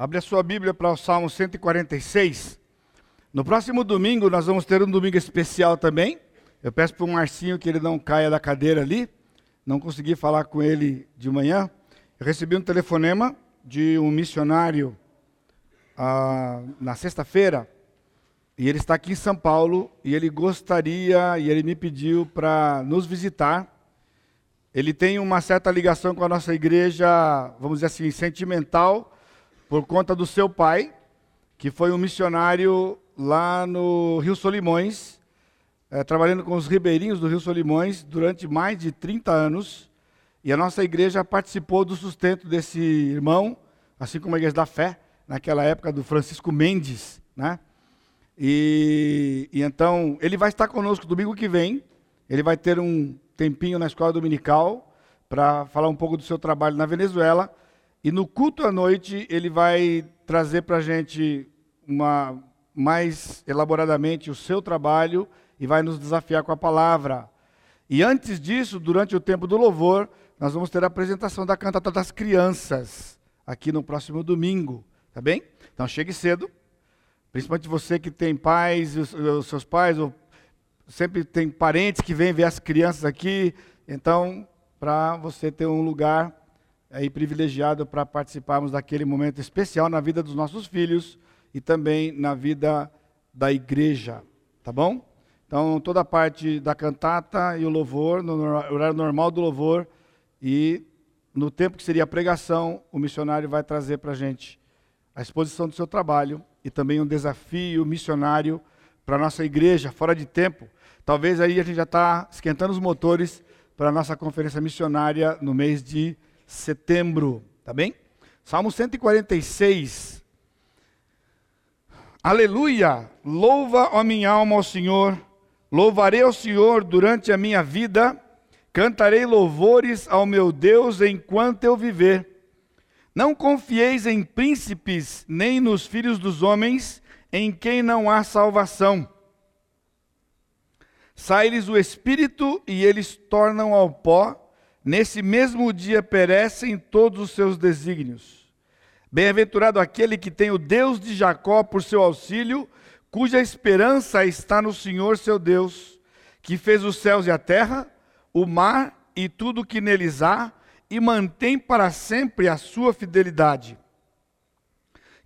Abre a sua Bíblia para o Salmo 146. No próximo domingo nós vamos ter um domingo especial também. Eu peço para o Marcinho que ele não caia da cadeira ali. Não consegui falar com ele de manhã. Eu recebi um telefonema de um missionário ah, na sexta-feira. E ele está aqui em São Paulo e ele gostaria e ele me pediu para nos visitar. Ele tem uma certa ligação com a nossa igreja, vamos dizer assim, sentimental por conta do seu pai, que foi um missionário lá no Rio Solimões, é, trabalhando com os ribeirinhos do Rio Solimões durante mais de 30 anos. E a nossa igreja participou do sustento desse irmão, assim como a Igreja da Fé, naquela época do Francisco Mendes. Né? E, e então, ele vai estar conosco domingo que vem. Ele vai ter um tempinho na escola dominical para falar um pouco do seu trabalho na Venezuela. E no culto à noite, ele vai trazer para a gente uma, mais elaboradamente o seu trabalho e vai nos desafiar com a palavra. E antes disso, durante o tempo do louvor, nós vamos ter a apresentação da cantata das crianças, aqui no próximo domingo, tá bem? Então chegue cedo, principalmente você que tem pais, os, seus pais, ou sempre tem parentes que vêm ver as crianças aqui, então, para você ter um lugar aí privilegiado para participarmos daquele momento especial na vida dos nossos filhos e também na vida da igreja, tá bom? Então, toda a parte da cantata e o louvor, no horário normal do louvor e no tempo que seria a pregação, o missionário vai trazer para a gente a exposição do seu trabalho e também um desafio missionário para a nossa igreja, fora de tempo. Talvez aí a gente já está esquentando os motores para a nossa conferência missionária no mês de setembro, tá bem? Salmo 146. Aleluia! Louva, a minha alma, ao Senhor. Louvarei ao Senhor durante a minha vida. Cantarei louvores ao meu Deus enquanto eu viver. Não confieis em príncipes, nem nos filhos dos homens, em quem não há salvação. Sai-lhes o espírito e eles tornam ao pó Nesse mesmo dia perecem todos os seus desígnios. Bem-aventurado aquele que tem o Deus de Jacó por seu auxílio, cuja esperança está no Senhor seu Deus, que fez os céus e a terra, o mar e tudo o que neles há, e mantém para sempre a sua fidelidade.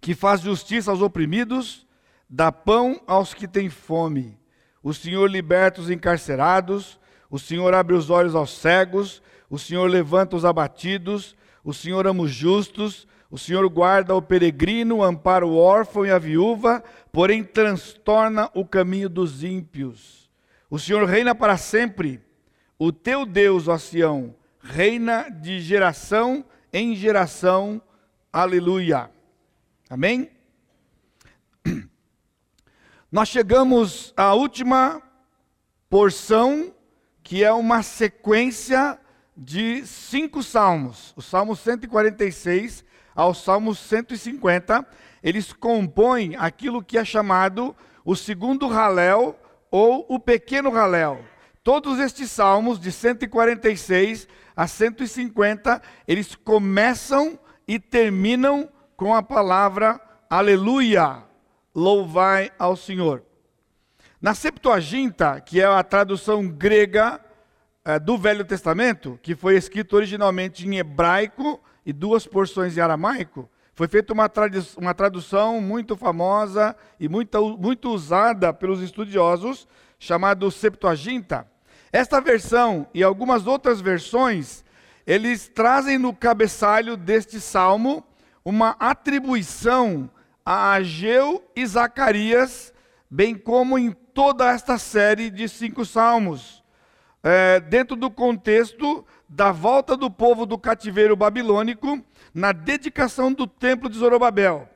Que faz justiça aos oprimidos, dá pão aos que têm fome. O Senhor liberta os encarcerados, o Senhor abre os olhos aos cegos, o Senhor levanta os abatidos, o Senhor ama os justos, o Senhor guarda o peregrino, ampara o órfão e a viúva, porém transtorna o caminho dos ímpios. O Senhor reina para sempre. O teu Deus, ó Sião, reina de geração em geração. Aleluia. Amém? Nós chegamos à última porção, que é uma sequência de cinco salmos, o Salmo 146 ao Salmo 150, eles compõem aquilo que é chamado o segundo Halel ou o pequeno Halel. Todos estes salmos, de 146 a 150, eles começam e terminam com a palavra Aleluia, louvai ao Senhor. Na Septuaginta, que é a tradução grega é, do Velho Testamento, que foi escrito originalmente em hebraico e duas porções em aramaico, foi feita uma, uma tradução muito famosa e muito, muito usada pelos estudiosos, chamado Septuaginta. Esta versão e algumas outras versões, eles trazem no cabeçalho deste salmo uma atribuição a Ageu e Zacarias, bem como em toda esta série de cinco salmos é, dentro do contexto da volta do povo do cativeiro babilônico na dedicação do templo de Zorobabel.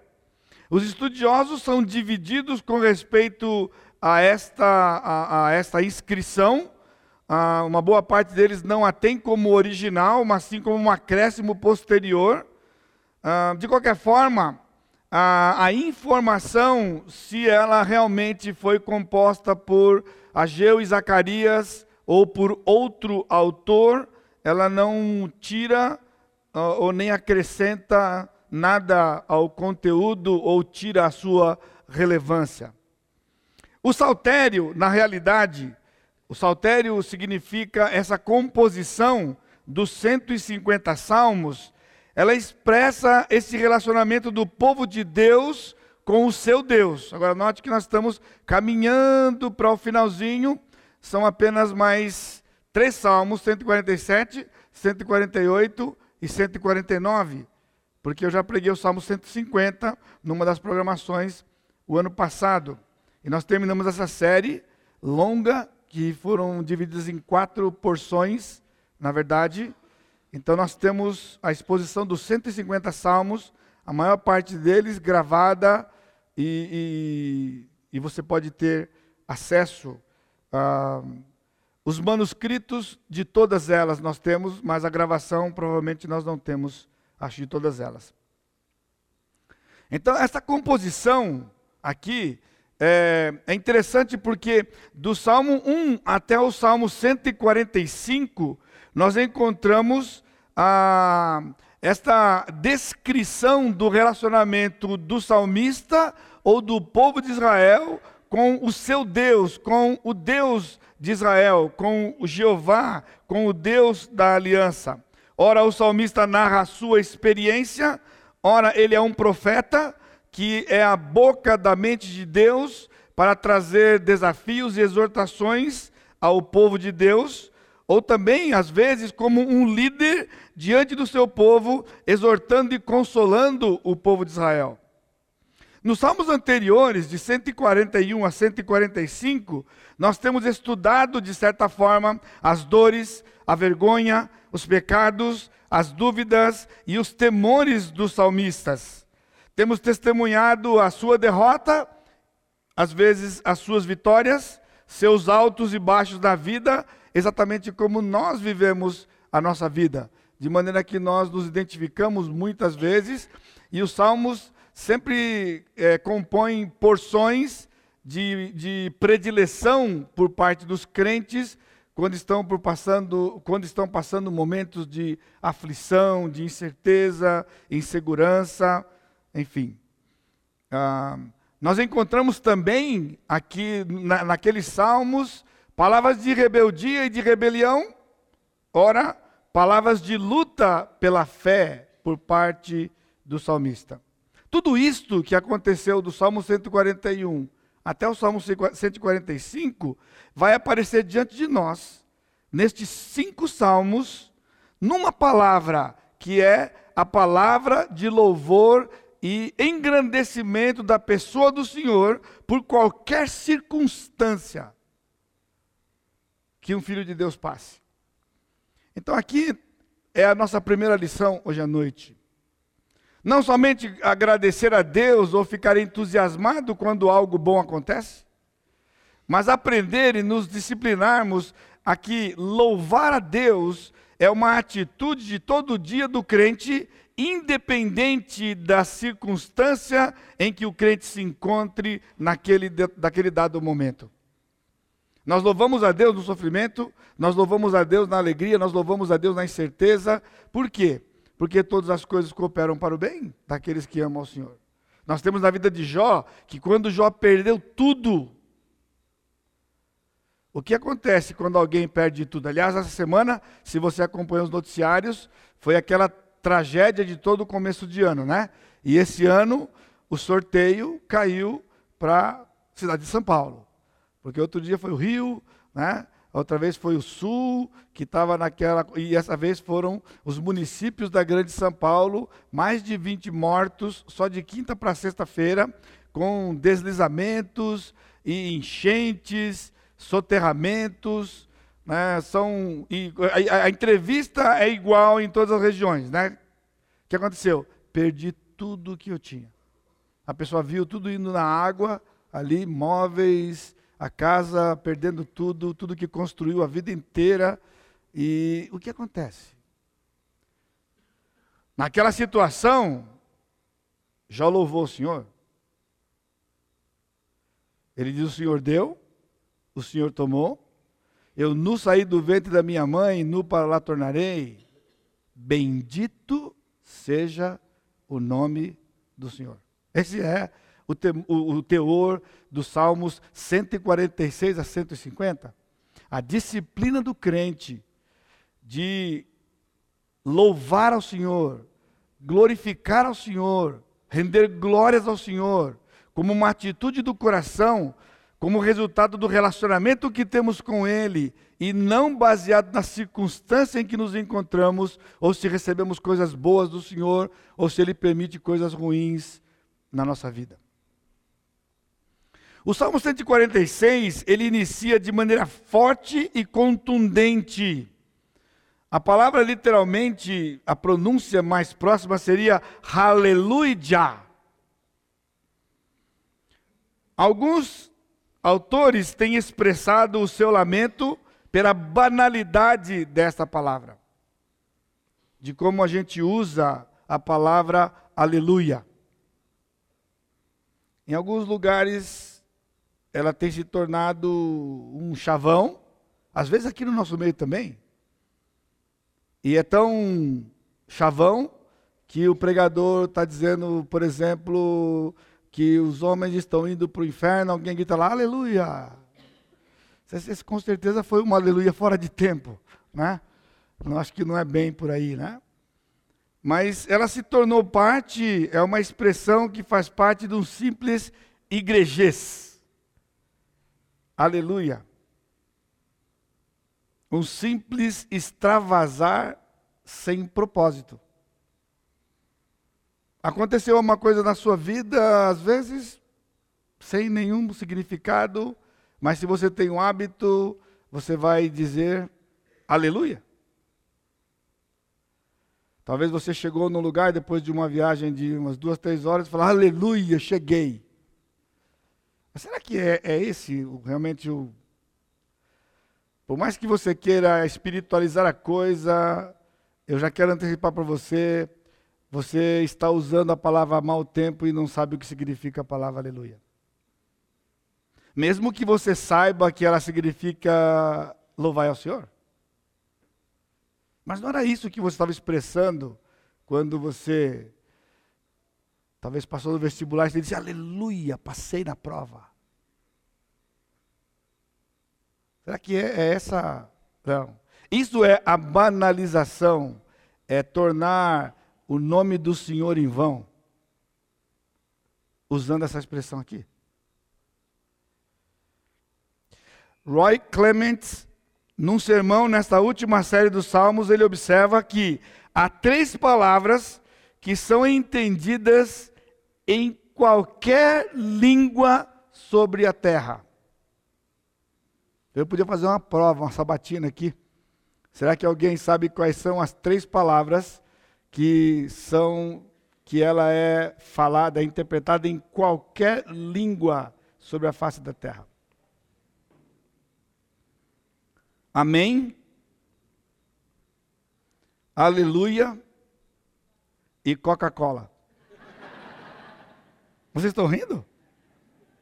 Os estudiosos são divididos com respeito a esta, a, a esta inscrição. Ah, uma boa parte deles não a tem como original, mas sim como um acréscimo posterior. Ah, de qualquer forma, a, a, informação, se ela realmente foi composta por Ageu e Zacarias, ou por outro autor, ela não tira uh, ou nem acrescenta nada ao conteúdo ou tira a sua relevância. O saltério, na realidade, o saltério significa essa composição dos 150 salmos, ela expressa esse relacionamento do povo de Deus com o seu Deus. Agora note que nós estamos caminhando para o finalzinho, são apenas mais três salmos, 147, 148 e 149, porque eu já preguei o Salmo 150 numa das programações o ano passado. E nós terminamos essa série longa, que foram divididas em quatro porções, na verdade. Então nós temos a exposição dos 150 salmos, a maior parte deles gravada, e, e, e você pode ter acesso a. Os manuscritos de todas elas nós temos, mas a gravação provavelmente nós não temos, acho, de todas elas. Então, essa composição aqui é, é, interessante porque do Salmo 1 até o Salmo 145, nós encontramos a, esta descrição do relacionamento do salmista ou do povo de Israel com o seu Deus, com o Deus de Israel, com o Jeová, com o Deus da aliança. Ora, o salmista narra a sua experiência, ora, ele é um profeta que é a boca da mente de Deus para trazer desafios e exortações ao povo de Deus, ou também, às vezes, como um líder diante do seu povo, exortando e consolando o povo de Israel. Nos salmos anteriores, de 141 a 145, nós temos estudado, de certa forma, as dores, a vergonha, os pecados, as dúvidas e os temores dos salmistas. Temos testemunhado a sua derrota, às vezes as suas vitórias, seus altos e baixos da vida, exatamente como nós vivemos a nossa vida. De maneira que nós nos identificamos muitas vezes, e os salmos sempre é, compõem porções de, de predileção por parte dos crentes quando estão, por passando, quando estão passando momentos de aflição, de incerteza, insegurança, enfim. Ah, nós encontramos também aqui na, naqueles salmos palavras de rebeldia e de rebelião, ora, palavras de luta pela fé por parte do salmista. Tudo isto que aconteceu do Salmo 141 até o Salmo 145 vai aparecer diante de nós, nestes cinco salmos, numa palavra que é a palavra de louvor e engrandecimento da pessoa do Senhor por qualquer circunstância que um filho de Deus passe. Então aqui é a nossa primeira lição hoje à noite. Não somente agradecer a Deus ou ficar entusiasmado quando algo bom acontece, mas aprender e nos disciplinarmos a que louvar a Deus é uma atitude de todo dia do crente, independente da circunstância em que o crente se encontre naquele, daquele dado momento. Nós louvamos a Deus no sofrimento, nós louvamos a Deus na alegria, nós louvamos a Deus na incerteza. Por quê? Porque todas as coisas cooperam para o bem daqueles que amam ao Senhor. Nós temos na vida de Jó que quando Jó perdeu tudo, o que acontece quando alguém perde tudo? Aliás, essa semana, se você acompanhou os noticiários, foi aquela tragédia de todo o começo de ano, né? E esse ano o sorteio caiu para a cidade de São Paulo. Porque outro dia foi o Rio, né? Outra vez foi o Sul, que estava naquela. E essa vez foram os municípios da Grande São Paulo, mais de 20 mortos, só de quinta para sexta-feira, com deslizamentos e enchentes, soterramentos. Né, são, e a, a, entrevista é igual em todas as regiões. Né? O que aconteceu? Perdi tudo que eu tinha. A pessoa viu tudo indo na água, ali, móveis, a casa, perdendo tudo, tudo que construiu a vida inteira. E o que acontece? Naquela situação, já louvou o Senhor. Ele diz: O Senhor deu, o Senhor tomou. Eu nu saí do ventre da minha mãe, nu para lá tornarei. Bendito seja o nome do Senhor. Esse é o, te, o, o teor dos Salmos 146 a 150. A disciplina do crente de louvar ao Senhor, glorificar ao Senhor, render glórias ao Senhor, como uma atitude do coração, como resultado do relacionamento que temos com Ele, e não baseado na circunstância em que nos encontramos, ou se recebemos coisas boas do Senhor, ou se Ele permite coisas ruins na nossa vida. O Salmo 146, ele inicia de maneira forte e contundente. A palavra literalmente, a pronúncia mais próxima seria Aleluia. Alguns autores têm expressado o seu lamento pela banalidade desta palavra, de como a gente usa a palavra aleluia. Em alguns lugares, ela tem se tornado um chavão, às vezes aqui no nosso meio também. E é tão chavão que o pregador está dizendo, por exemplo, que os homens estão indo para o inferno, alguém grita lá, aleluia. Esse, com certeza foi uma aleluia fora de tempo, né? Não acho que não é bem por aí, né? Mas ela se tornou parte, é uma expressão que faz parte de um simples igrejês. Aleluia. Um simples extravasar sem propósito. Aconteceu uma coisa na sua vida, às vezes, sem nenhum significado, mas se você tem um hábito, você vai dizer aleluia. Talvez você chegou num lugar depois de uma viagem de umas duas, três horas e falou, aleluia, cheguei. Mas será que é, é esse realmente o. Por mais que você queira espiritualizar a coisa, eu já quero antecipar para você, você está usando a palavra mau tempo e não sabe o que significa a palavra aleluia. Mesmo que você saiba que ela significa louvar ao Senhor. Mas não era isso que você estava expressando quando você talvez passou no vestibular e disse, aleluia, passei na prova. Será que é, é essa? Não. Isso é a banalização, é tornar o nome do Senhor em vão, usando essa expressão aqui. Roy Clements num sermão, nesta última série dos Salmos, ele observa que há três palavras que são entendidas em qualquer língua sobre a terra. Eu podia fazer uma prova, uma sabatina aqui. Será que alguém sabe quais são as três palavras que são que ela é falada, interpretada em qualquer língua sobre a face da terra? Amém. Aleluia. E Coca-Cola. Vocês estão rindo?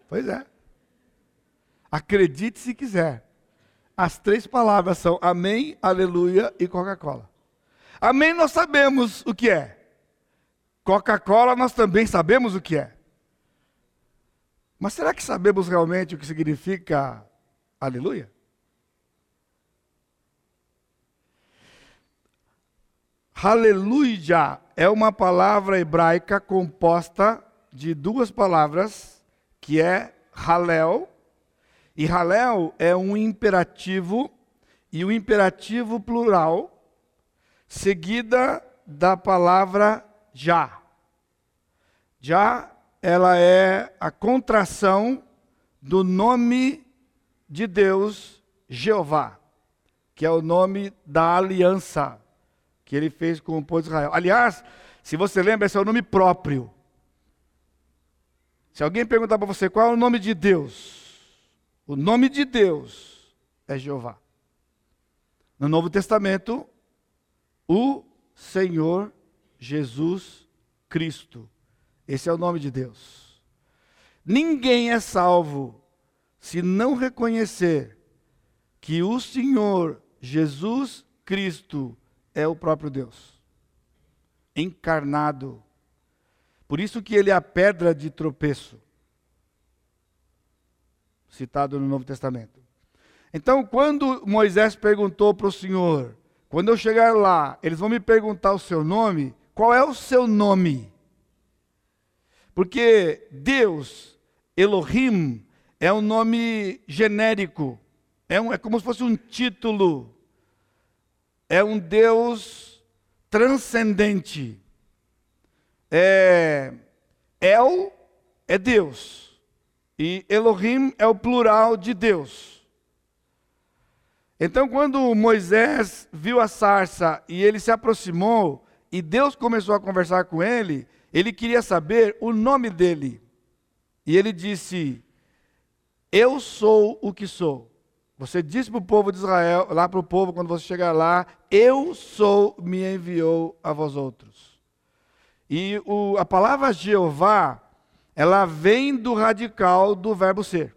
Pois é. Acredite se quiser. As três palavras são Amém, Aleluia e Coca-Cola. Amém nós sabemos o que é. Coca-Cola nós também sabemos o que é. Mas será que sabemos realmente o que significa Aleluia? Aleluia é uma palavra hebraica composta de duas palavras, que é halel, e halel é um imperativo, e o imperativo plural, seguida da palavra já. Já ela é a contração do nome de Deus, Jeová, que é o nome da aliança que ele fez com o povo de Israel. Aliás, se você lembra, esse é o nome próprio. Se alguém perguntar para você qual é o nome de Deus, o nome de Deus é Jeová. No Novo Testamento, o Senhor Jesus Cristo. Esse é o nome de Deus. Ninguém é salvo se não reconhecer que o Senhor Jesus Cristo é o próprio Deus, encarnado, Por isso que ele é a pedra de tropeço, citado no Novo Testamento. Então, quando Moisés perguntou para o Senhor, quando eu chegar lá, eles vão me perguntar o seu nome, qual é o seu nome? Porque Deus, Elohim, é um nome genérico, é, um, é como se fosse um título, é um Deus transcendente. É, El é Deus, e Elohim é o plural de Deus. Então, quando Moisés viu a sarça e ele se aproximou, e Deus começou a conversar com ele, ele queria saber o nome dele. E ele disse: Eu sou o que sou. Você disse para o povo de Israel, lá para o povo, quando você chegar lá, eu sou, me enviou a vós outros. E o, a palavra Jeová, ela vem do radical do verbo ser.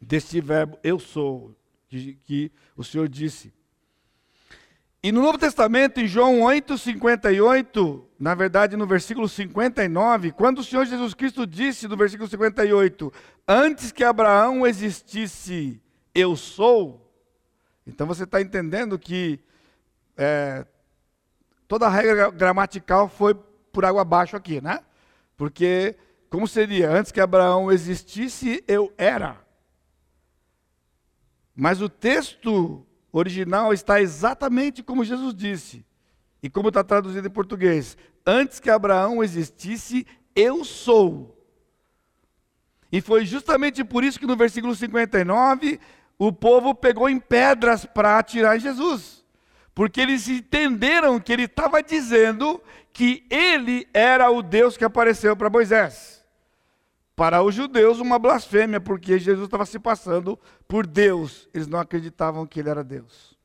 Desse verbo eu sou, que o Senhor disse. E no Novo Testamento, em João 8, 58, na verdade no versículo 59, quando o Senhor Jesus Cristo disse no versículo 58, antes que Abraão existisse, eu sou, então você está entendendo que é, toda a regra gramatical foi por água abaixo aqui, né? Porque, como seria? Antes que Abraão existisse, eu era. Mas o texto original está exatamente como Jesus disse. E como está traduzido em português: Antes que Abraão existisse, eu sou. E foi justamente por isso que no versículo 59, o povo pegou em pedras para atirar em Jesus. Porque eles entenderam que ele estava dizendo que ele era o Deus que apareceu para Moisés para os judeus uma blasfêmia, porque Jesus estava se passando por Deus. Eles não acreditavam que ele era Deus.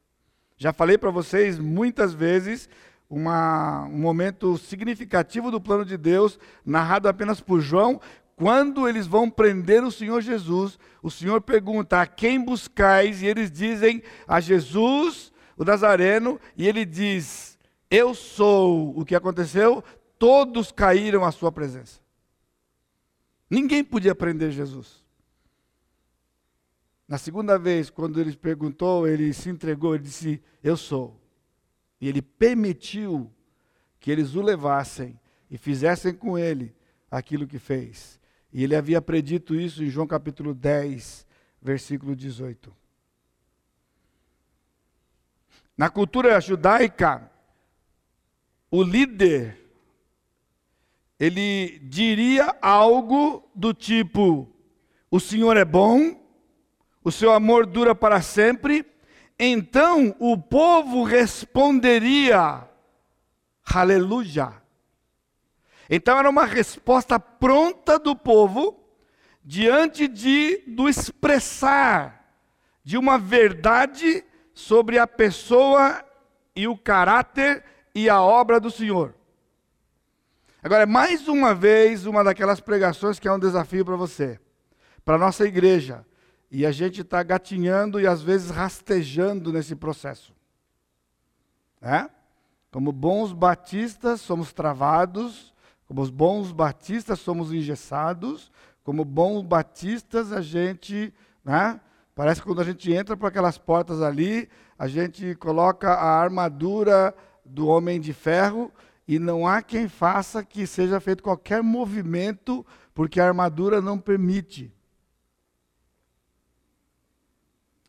Já falei para vocês muitas vezes uma, um momento significativo do plano de Deus, narrado apenas por João. Quando eles vão prender o Senhor Jesus, o Senhor pergunta: A quem buscais? E eles dizem a Jesus, o Nazareno, e ele diz: Eu sou. O que aconteceu? Todos caíram à sua presença. Ninguém podia prender Jesus. Na segunda vez, quando ele perguntou, ele se entregou, ele disse: Eu sou. E ele permitiu que eles o levassem e fizessem com ele aquilo que fez. E ele havia predito isso em João capítulo 10, versículo 18. Na cultura judaica, o líder ele diria algo do tipo: O Senhor é bom, o seu amor dura para sempre. Então o povo responderia: Aleluia. Então era uma resposta pronta do povo diante de do expressar de uma verdade sobre a pessoa e o caráter e a obra do Senhor. Agora, mais uma vez, uma daquelas pregações que é um desafio para você, para a nossa igreja. E a gente está gatinhando e às vezes rastejando nesse processo. É? Como bons batistas, somos travados. Como os bons batistas, somos engessados. Como bons batistas, a gente. Né? Parece que quando a gente entra por aquelas portas ali, a gente coloca a armadura do homem de ferro e não há quem faça que seja feito qualquer movimento, porque a armadura não permite.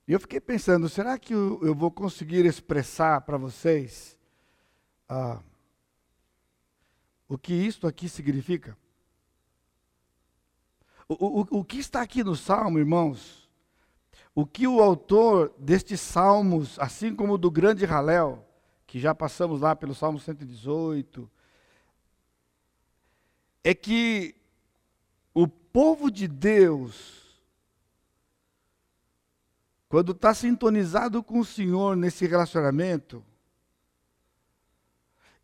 E eu fiquei pensando, será que eu, eu vou conseguir expressar para vocês ah, o que isto aqui significa? O, o, o que está aqui no Salmo, irmãos? O que o autor destes salmos, assim como do grande Halel, que já passamos lá pelo Salmo 118, é que o povo de Deus, quando está sintonizado com o Senhor nesse relacionamento,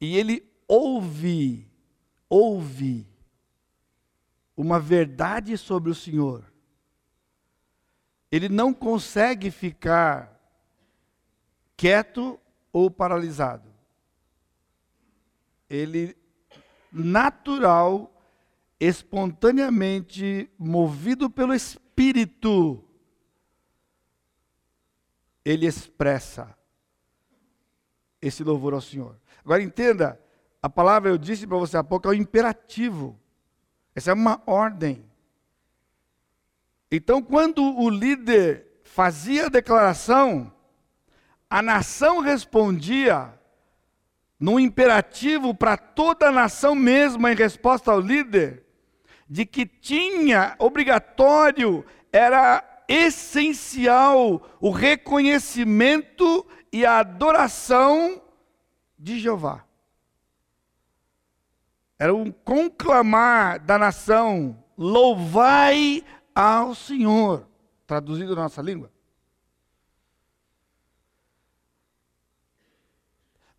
e ele ouve, ouve uma verdade sobre o Senhor, ele não consegue ficar quieto ou paralisado. Ele natural, espontaneamente movido pelo Espírito, ele expressa esse louvor ao Senhor. Agora entenda, a palavra eu disse para você há pouco é o imperativo. Essa é uma ordem. Então, quando o líder fazia a declaração, a nação respondia num imperativo para toda a nação mesmo, em resposta ao líder, de que tinha obrigatório, era essencial o reconhecimento e a adoração de Jeová. Era um conclamar da nação: louvai ao Senhor, traduzido na nossa língua.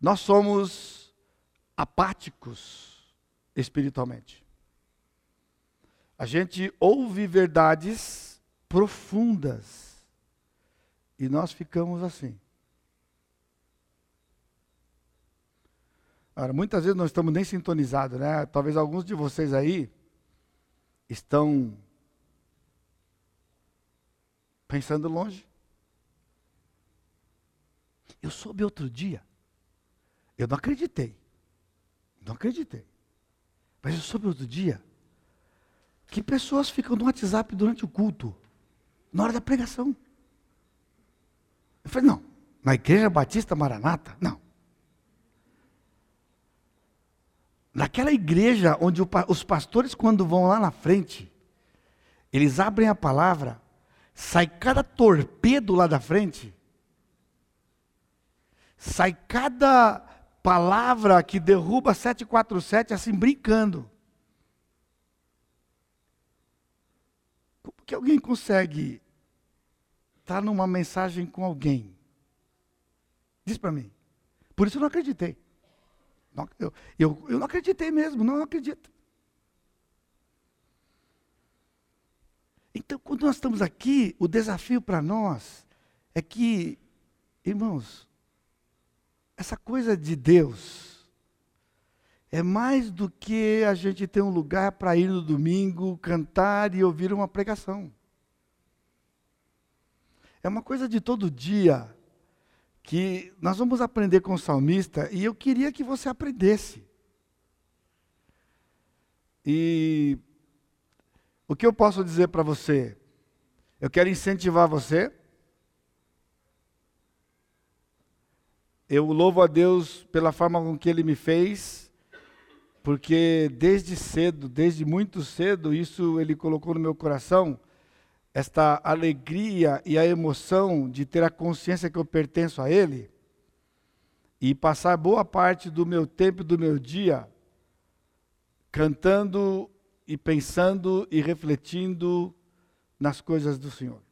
Nós somos apáticos espiritualmente. A gente ouve verdades profundas e nós ficamos assim. Ora, muitas vezes não estamos nem sintonizados, né? Talvez alguns de vocês aí estão pensando longe. Eu soube outro dia eu não acreditei. Não acreditei. Mas eu soube outro dia que pessoas ficam no WhatsApp durante o culto, na hora da pregação. Eu falei, não, na igreja Batista Maranata? Não. Naquela igreja onde os pastores, quando vão lá na frente, eles abrem a palavra, sai cada torpedo lá da frente, sai cada palavra que derruba 747 assim brincando. Como que alguém consegue estar numa mensagem com alguém? Diz para mim. Por isso eu não acreditei. Eu, eu, eu não acreditei mesmo, não, não acredito. Então, quando nós estamos aqui, o desafio para nós é que, irmãos, essa coisa de Deus é mais do que a gente ter um lugar para ir no domingo, cantar e ouvir uma pregação. É uma coisa de todo dia que nós vamos aprender com o salmista e eu queria que você aprendesse. E o que eu posso dizer para você? Eu quero incentivar você Eu louvo a Deus pela forma com que Ele me fez, porque desde cedo, desde muito cedo, isso Ele colocou no meu coração, esta alegria e a emoção de ter a consciência que eu pertenço a Ele, e passar boa parte do meu tempo e do meu dia cantando e pensando e refletindo nas coisas do Senhor.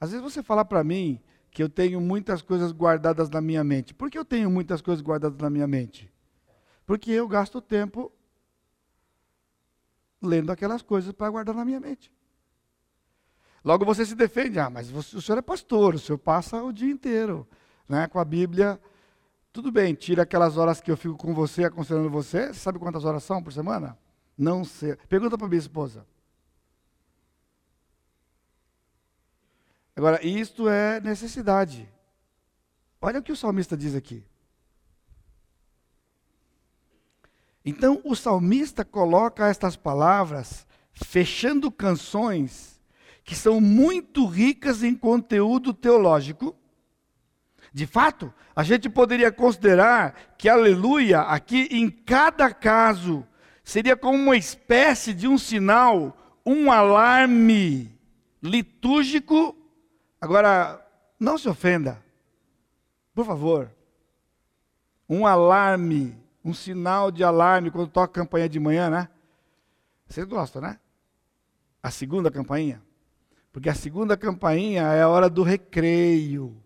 Às vezes você fala para mim, que eu tenho muitas coisas guardadas na minha mente. Por que eu tenho muitas coisas guardadas na minha mente? Porque eu gasto tempo lendo aquelas coisas para guardar na minha mente. Logo você se defende, ah, mas você, o senhor é pastor, o senhor passa o dia inteiro né, com a Bíblia. Tudo bem, tira aquelas horas que eu fico com você, aconselhando você. Sabe quantas horas são por semana? Não sei. Pergunta para minha esposa. Agora, isto é necessidade. Olha o que o salmista diz aqui. Então, o salmista coloca estas palavras fechando canções que são muito ricas em conteúdo teológico. De fato, a gente poderia considerar que aleluia, aqui em cada caso, seria como uma espécie de um sinal, um alarme litúrgico Agora, não se ofenda, por favor. Um alarme, um sinal de alarme quando toca a campanha de manhã, né? Vocês gostam, né? A segunda campainha. Porque a segunda campainha é a hora do recreio,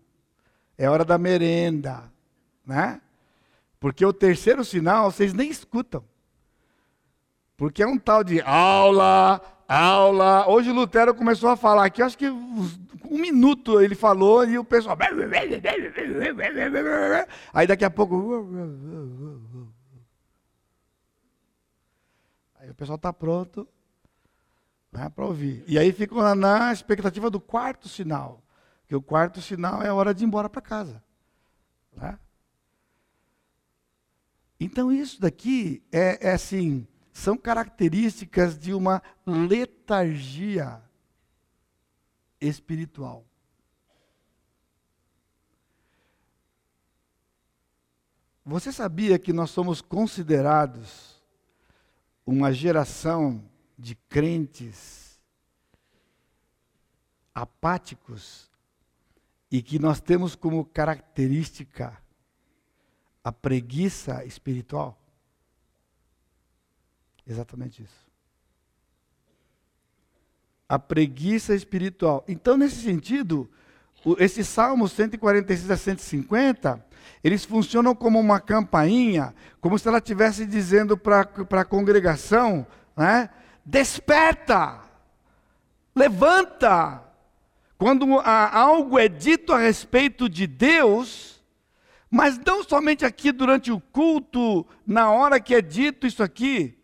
é hora da merenda, né? Porque o terceiro sinal vocês nem escutam. Porque é um tal de aula, aula. Hoje o Lutero começou a falar aqui, acho que um minuto ele falou e o pessoal. Aí daqui a pouco. Aí o pessoal está pronto né, para ouvir. E aí ficam na expectativa do quarto sinal. Que o quarto sinal é a hora de ir embora para casa. Né? Então isso daqui é, é assim, são características de uma letargia espiritual. Você sabia que nós somos considerados uma geração de crentes apáticos e que nós temos como característica a preguiça espiritual? Exatamente isso. A preguiça espiritual. Então, nesse sentido, esse Salmo 146 a 150, eles funcionam como uma campainha, como se ela estivesse dizendo para a congregação, né? desperta, levanta. Quando algo é dito a respeito de Deus, mas não somente aqui durante o culto, na hora que é dito isso aqui,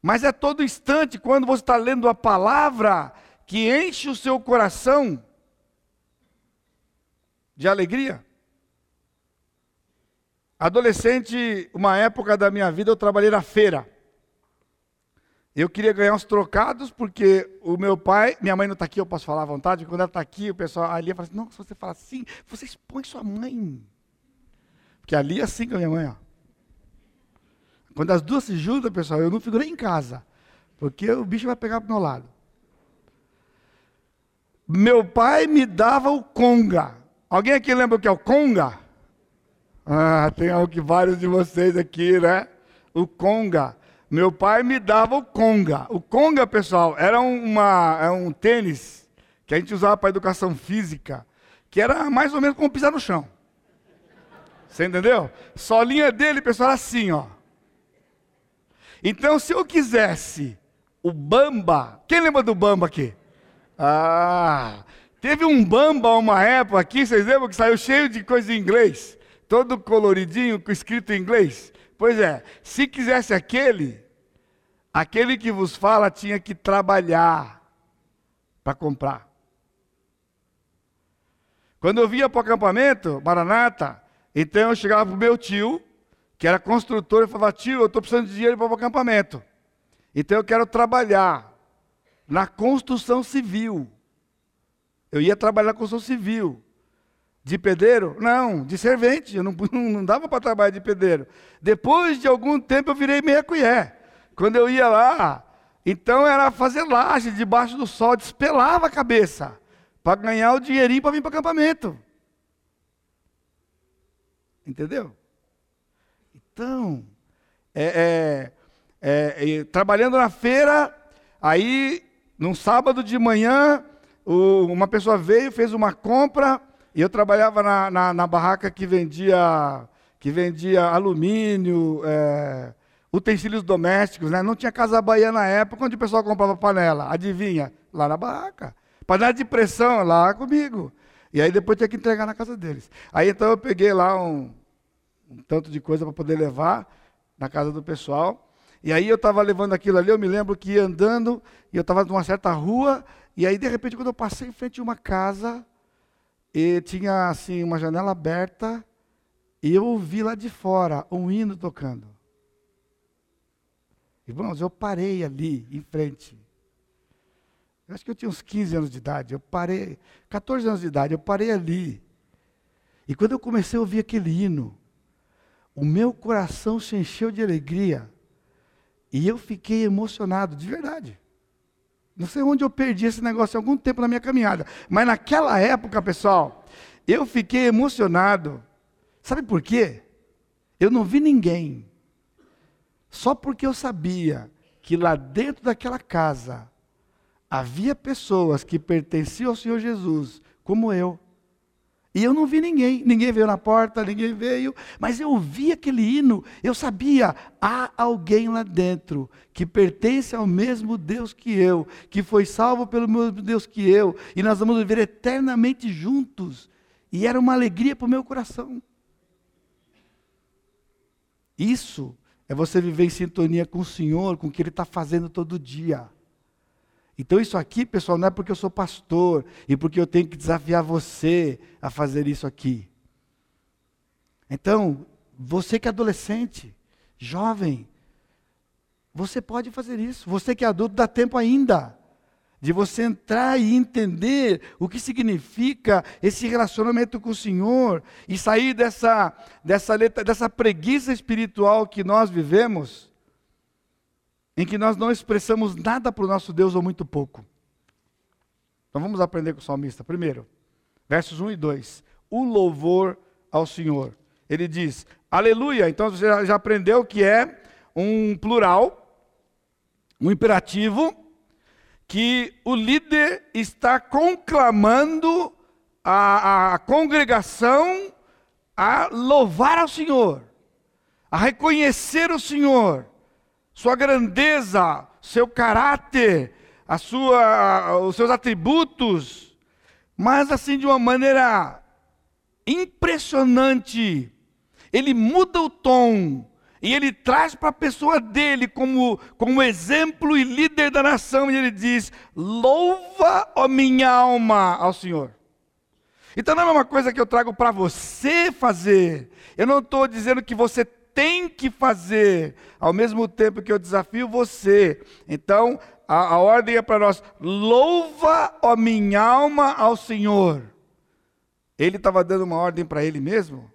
mas é todo instante, quando você está lendo a palavra, que enche o seu coração de alegria. Adolescente, uma época da minha vida, eu trabalhei na feira. Eu queria ganhar uns trocados, porque o meu pai, minha mãe não está aqui, eu posso falar à vontade, quando ela está aqui, o pessoal ali fala assim, não, se você fala assim, você expõe sua mãe. Porque ali é assim com a minha mãe, ó. Quando as duas se juntam, pessoal, eu não fico nem em casa, porque o bicho vai pegar para o meu lado. Meu pai me dava o conga. Alguém aqui lembra o que é o conga? Ah, tem algo que vários de vocês aqui, né? O conga. Meu pai me dava o conga. O conga, pessoal, era uma, é um tênis que a gente usava para educação física, que era mais ou menos como pisar no chão. Você entendeu? Solinha dele, pessoal, era assim, ó. Então, se eu quisesse o Bamba, quem lembra do Bamba aqui? Ah, Teve um bamba uma época aqui, vocês lembram que saiu cheio de coisa em inglês? Todo coloridinho, escrito em inglês? Pois é, se quisesse aquele, aquele que vos fala tinha que trabalhar para comprar. Quando eu via para o acampamento, Maranata, então eu chegava para o meu tio, que era construtor, e falava: Tio, eu estou precisando de dinheiro para o acampamento. Então eu quero trabalhar na construção civil. Eu ia trabalhar com construção civil. De pedreiro? Não, de servente. Eu não, não dava para trabalhar de pedreiro. Depois de algum tempo eu virei meia colher. Quando eu ia lá, então era fazer laje debaixo do sol, despelava a cabeça para ganhar o dinheirinho para vir para acampamento. Entendeu? Então, é, é, é, trabalhando na feira, aí, num sábado de manhã, o, uma pessoa veio, fez uma compra, e eu trabalhava na, na, na barraca que vendia, que vendia alumínio, é, utensílios domésticos, né? Não tinha Casa Bahia na época onde o pessoal comprava panela. Adivinha? Lá na barraca. Panela de pressão, lá comigo. E aí depois tinha que entregar na casa deles. Aí então eu peguei lá um, um tanto de coisa para poder levar na casa do pessoal. E aí eu estava levando aquilo ali, eu me lembro que ia andando, e eu estava numa certa rua, e aí, de repente, quando eu passei em frente a uma casa, e tinha assim uma janela aberta, e eu ouvi lá de fora um hino tocando. Irmãos, eu parei ali em frente. Eu acho que eu tinha uns 15 anos de idade. Eu parei, 14 anos de idade, eu parei ali. E quando eu comecei a ouvir aquele hino, o meu coração se encheu de alegria. E eu fiquei emocionado, de verdade. Não sei onde eu perdi esse negócio há algum tempo na minha caminhada. Mas naquela época, pessoal, eu fiquei emocionado. Sabe por quê? Eu não vi ninguém. Só porque eu sabia que lá dentro daquela casa havia pessoas que pertenciam ao Senhor Jesus, como eu. E eu não vi ninguém, ninguém veio na porta, ninguém veio, mas eu ouvi aquele hino, eu sabia, há alguém lá dentro que pertence ao mesmo Deus que eu, que foi salvo pelo mesmo Deus que eu, e nós vamos viver eternamente juntos. E era uma alegria para o meu coração. Isso é você viver em sintonia com o Senhor, com o que Ele está fazendo todo dia. Então, isso aqui, pessoal, não é porque eu sou pastor e porque eu tenho que desafiar você a fazer isso aqui. Então, você que é adolescente, jovem, você pode fazer isso. Você que é adulto, dá tempo ainda de você entrar e entender o que significa esse relacionamento com o Senhor e sair dessa, dessa, letra, dessa preguiça espiritual que nós vivemos, em que nós não expressamos nada para o nosso Deus ou muito pouco. Então vamos aprender com o salmista. Primeiro, versos 1 e 2. O louvor ao Senhor. Ele diz, aleluia. Então você já aprendeu que é um plural um imperativo que o líder está conclamando a, a congregação a louvar ao Senhor, a reconhecer o Senhor, sua grandeza, seu caráter, a sua, os seus atributos, mas assim de uma maneira impressionante. Ele muda o tom e ele traz para a pessoa dele como, como exemplo e líder da nação, e ele diz: Louva, ó minha alma, ao Senhor. Então não é uma coisa que eu trago para você fazer. Eu não estou dizendo que você tem que fazer, ao mesmo tempo que eu desafio você. Então, a, a ordem é para nós: louva, ó minha alma, ao Senhor. Ele estava dando uma ordem para ele mesmo?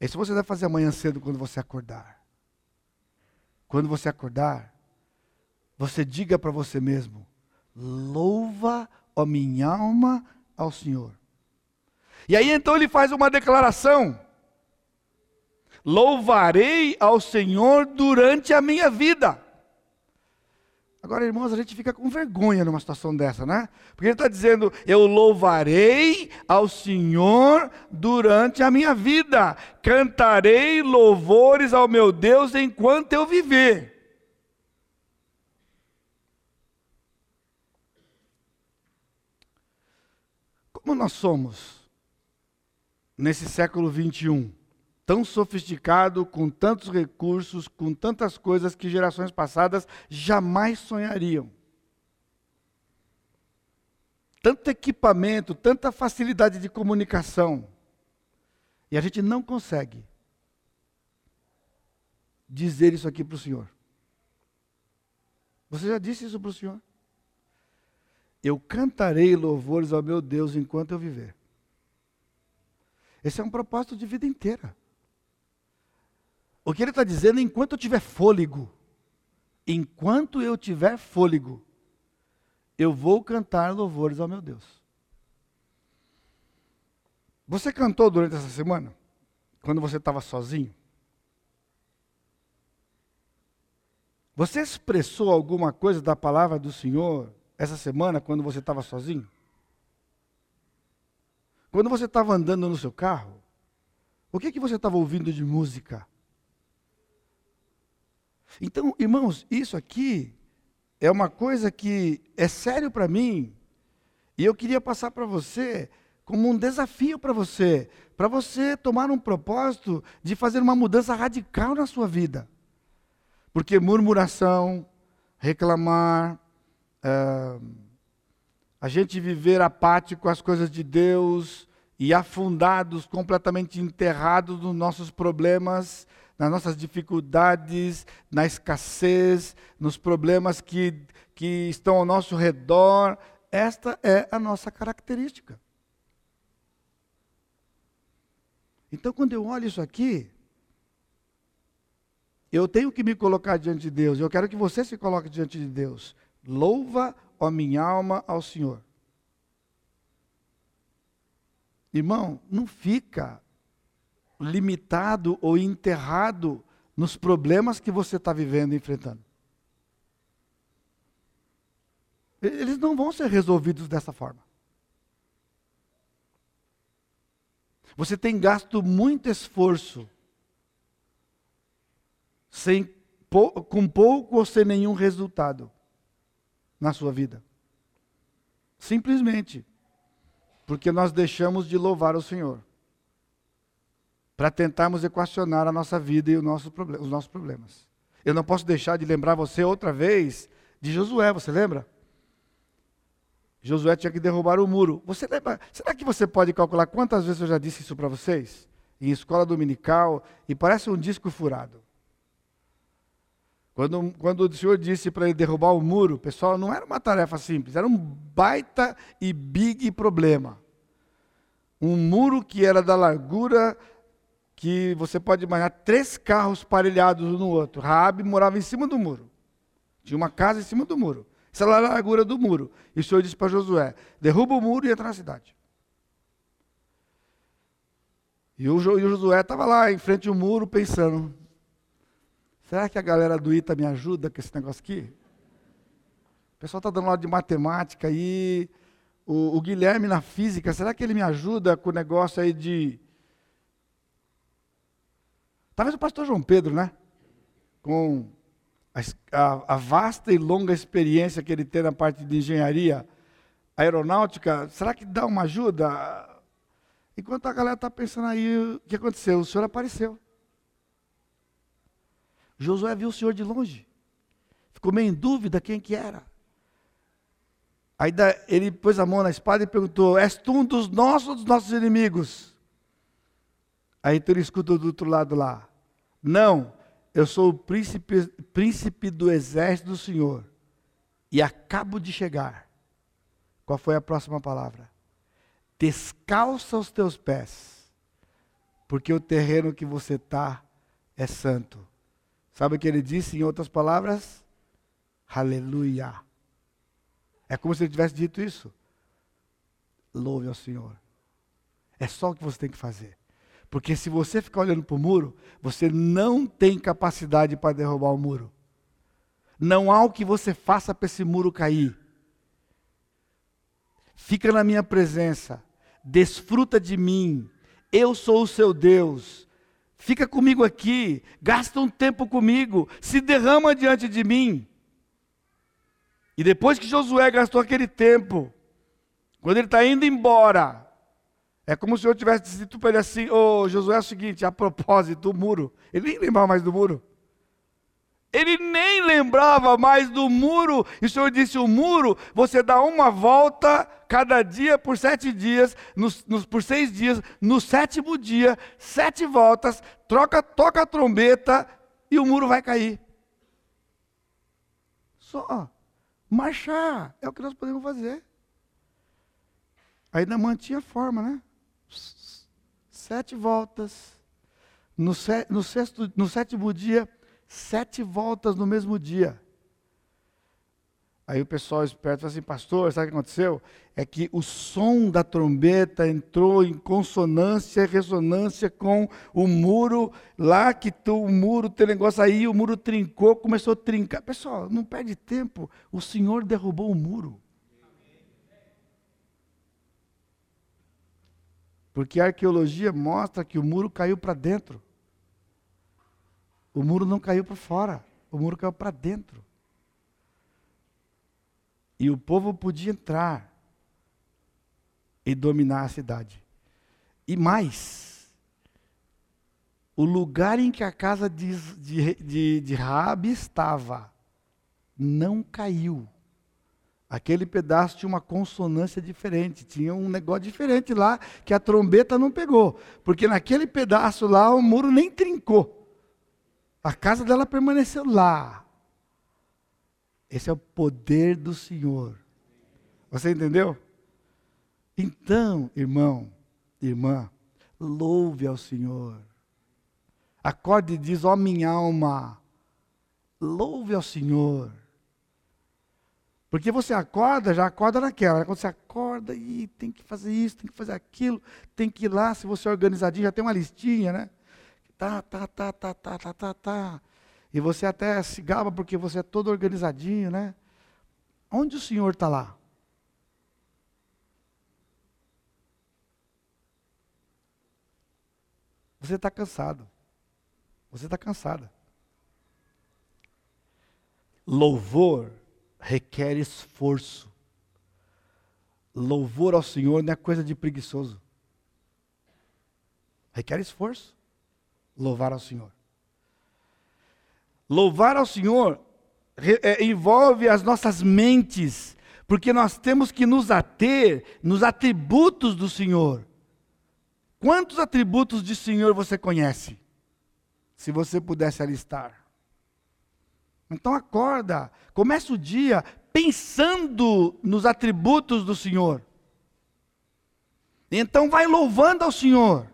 Isso você deve fazer amanhã cedo quando você acordar. Quando você acordar, você diga para você mesmo: louva, ó minha alma, ao Senhor. E aí então ele faz uma declaração: louvarei ao Senhor durante a minha vida. Agora, irmãos, a gente fica com vergonha numa situação dessa, né? Porque ele está dizendo: Eu louvarei ao Senhor durante a minha vida, cantarei louvores ao meu Deus enquanto eu viver. Como nós somos nesse século 21? tão sofisticado, com tantos recursos, com tantas coisas que gerações passadas jamais sonhariam. Tanto equipamento, tanta facilidade de comunicação. E a gente não consegue dizer isso aqui para o Senhor. Você já disse isso para o Senhor? Eu cantarei louvores ao meu Deus enquanto eu viver. Esse é um propósito de vida inteira. O que ele está dizendo enquanto eu tiver fôlego, enquanto eu tiver fôlego, eu vou cantar louvores ao meu Deus. Você cantou durante essa semana? Quando você estava sozinho? Você expressou alguma coisa da palavra do Senhor essa semana quando você estava sozinho? Quando você estava andando no seu carro, o que, que você estava ouvindo de música? Então, irmãos, isso aqui é uma coisa que é sério para mim, e eu queria passar para você como um desafio para você, para você tomar um propósito de fazer uma mudança radical na sua vida. Porque murmuração, reclamar, é, a gente viver apático as coisas de Deus e afundados, completamente enterrados nos nossos problemas, nas nossas dificuldades, na escassez, nos problemas que, que estão ao nosso redor. Esta é a nossa característica. Então, quando eu olho isso aqui, eu tenho que me colocar diante de Deus. Eu quero que você se coloque diante de Deus. Louva, ó minha alma, ao Senhor. Irmão, não fica limitado ou enterrado nos problemas que você está vivendo e enfrentando. Eles não vão ser resolvidos dessa forma. Você tem gasto muito esforço sem, com pouco ou sem nenhum resultado na sua vida. Simplesmente porque nós deixamos de louvar o Senhor. para tentarmos equacionar a nossa vida e nosso, os nossos problemas. Eu não posso deixar de lembrar você outra vez de Josué, você lembra? Josué tinha que derrubar o muro. Você lembra? Será que você pode calcular quantas vezes eu já disse isso para vocês? Em escola dominical, e parece um disco furado. Quando, quando o Senhor disse para ele derrubar o muro, pessoal, não era uma tarefa simples, era um baita e big problema. Um muro que era da largura que você pode imaginar três carros parelhados um no outro. Raabe morava em cima do muro. Tinha uma casa em cima do muro. Essa era a largura do muro. E o Senhor disse para Josué: derruba o muro e entra na cidade. E o Josué estava lá em frente ao muro pensando: Será que a galera do ITA me ajuda com esse negócio aqui? O pessoal está dando aula de matemática aí. O, o, Guilherme na física, será que ele me ajuda com o negócio aí de. Talvez o pastor João Pedro, né? Com a, a, a vasta e longa experiência que ele tem na parte de engenharia aeronáutica, será que dá uma ajuda? Enquanto a galera está pensando aí, o que aconteceu? O senhor apareceu. Josué viu o Senhor de longe. Ficou meio em dúvida quem que era. Aí ele pôs a mão na espada e perguntou: És tu um dos nossos ou dos nossos inimigos? Aí então ele escutou do outro lado lá: Não, eu sou o príncipe, príncipe do exército do Senhor e acabo de chegar. Qual foi a próxima palavra? Descalça os teus pés, porque o terreno que você está é santo. Sabe o que ele disse em outras palavras? Aleluia. É como se ele tivesse dito isso. Louve ao Senhor. É só o que você tem que fazer. Porque se você ficar olhando para o muro, você não tem capacidade para derrubar o muro. Não há o que você faça para esse muro cair. Fica na minha presença, desfruta de mim. Eu sou o seu Deus fica comigo aqui, gasta um tempo comigo, se derrama diante de mim. E depois que Josué gastou aquele tempo, quando ele está indo embora, é como se o Senhor tivesse dito para ele assim: Ô oh, Josué, é o seguinte, a propósito, o muro. Ele nem lembrava mais do muro. Ele nem lembrava mais do muro. E o Senhor disse: o muro, você dá uma volta cada dia por sete dias, nos, nos, por seis dias. No sétimo dia, sete voltas, troca, toca a trombeta e o muro vai cair. Só marchar é o que nós podemos fazer. Ainda mantinha a forma, né? Sete voltas. No, no, sexto, no sétimo dia, sete voltas no mesmo dia. Aí o pessoal esperto fala assim, pastor, sabe o que aconteceu? É que o som da trombeta entrou em consonância e ressonância com o muro, lá que tu, o muro, tem negócio aí, o muro trincou, começou a trincar. Pessoal, não perde tempo, o Senhor derrubou o muro. Porque a arqueologia mostra que o muro caiu para dentro. O muro não caiu para fora, o muro caiu para dentro. E o povo podia entrar e dominar a cidade. E mais, o lugar em que a casa de, de, de, de Rabi estava não caiu. Aquele pedaço tinha uma consonância diferente, tinha um negócio diferente lá que a trombeta não pegou. Porque naquele pedaço lá o muro nem trincou. A casa dela permaneceu lá. Esse é o poder do Senhor. Você entendeu? Então, irmão, irmã, louve ao Senhor. Acorde e diz, ó oh, minha alma, louve ao Senhor. Porque você acorda, já acorda naquela. Quando você acorda e tem que fazer isso, tem que fazer aquilo, tem que ir lá, se você é organizadinho, já tem uma listinha, né? Tá, tá, tá, tá, tá, tá, tá, tá. E você até se gaba porque você é todo organizadinho, né? Onde o Senhor está lá? Você está cansado. Você está cansada. Louvor requer esforço. Louvor ao Senhor não é coisa de preguiçoso. Requer esforço. Louvar ao Senhor. Louvar ao Senhor é, envolve as nossas mentes, porque nós temos que nos ater nos atributos do Senhor. Quantos atributos de Senhor você conhece? Se você pudesse alistar. Então acorda, começa o dia pensando nos atributos do Senhor. Então vai louvando ao Senhor.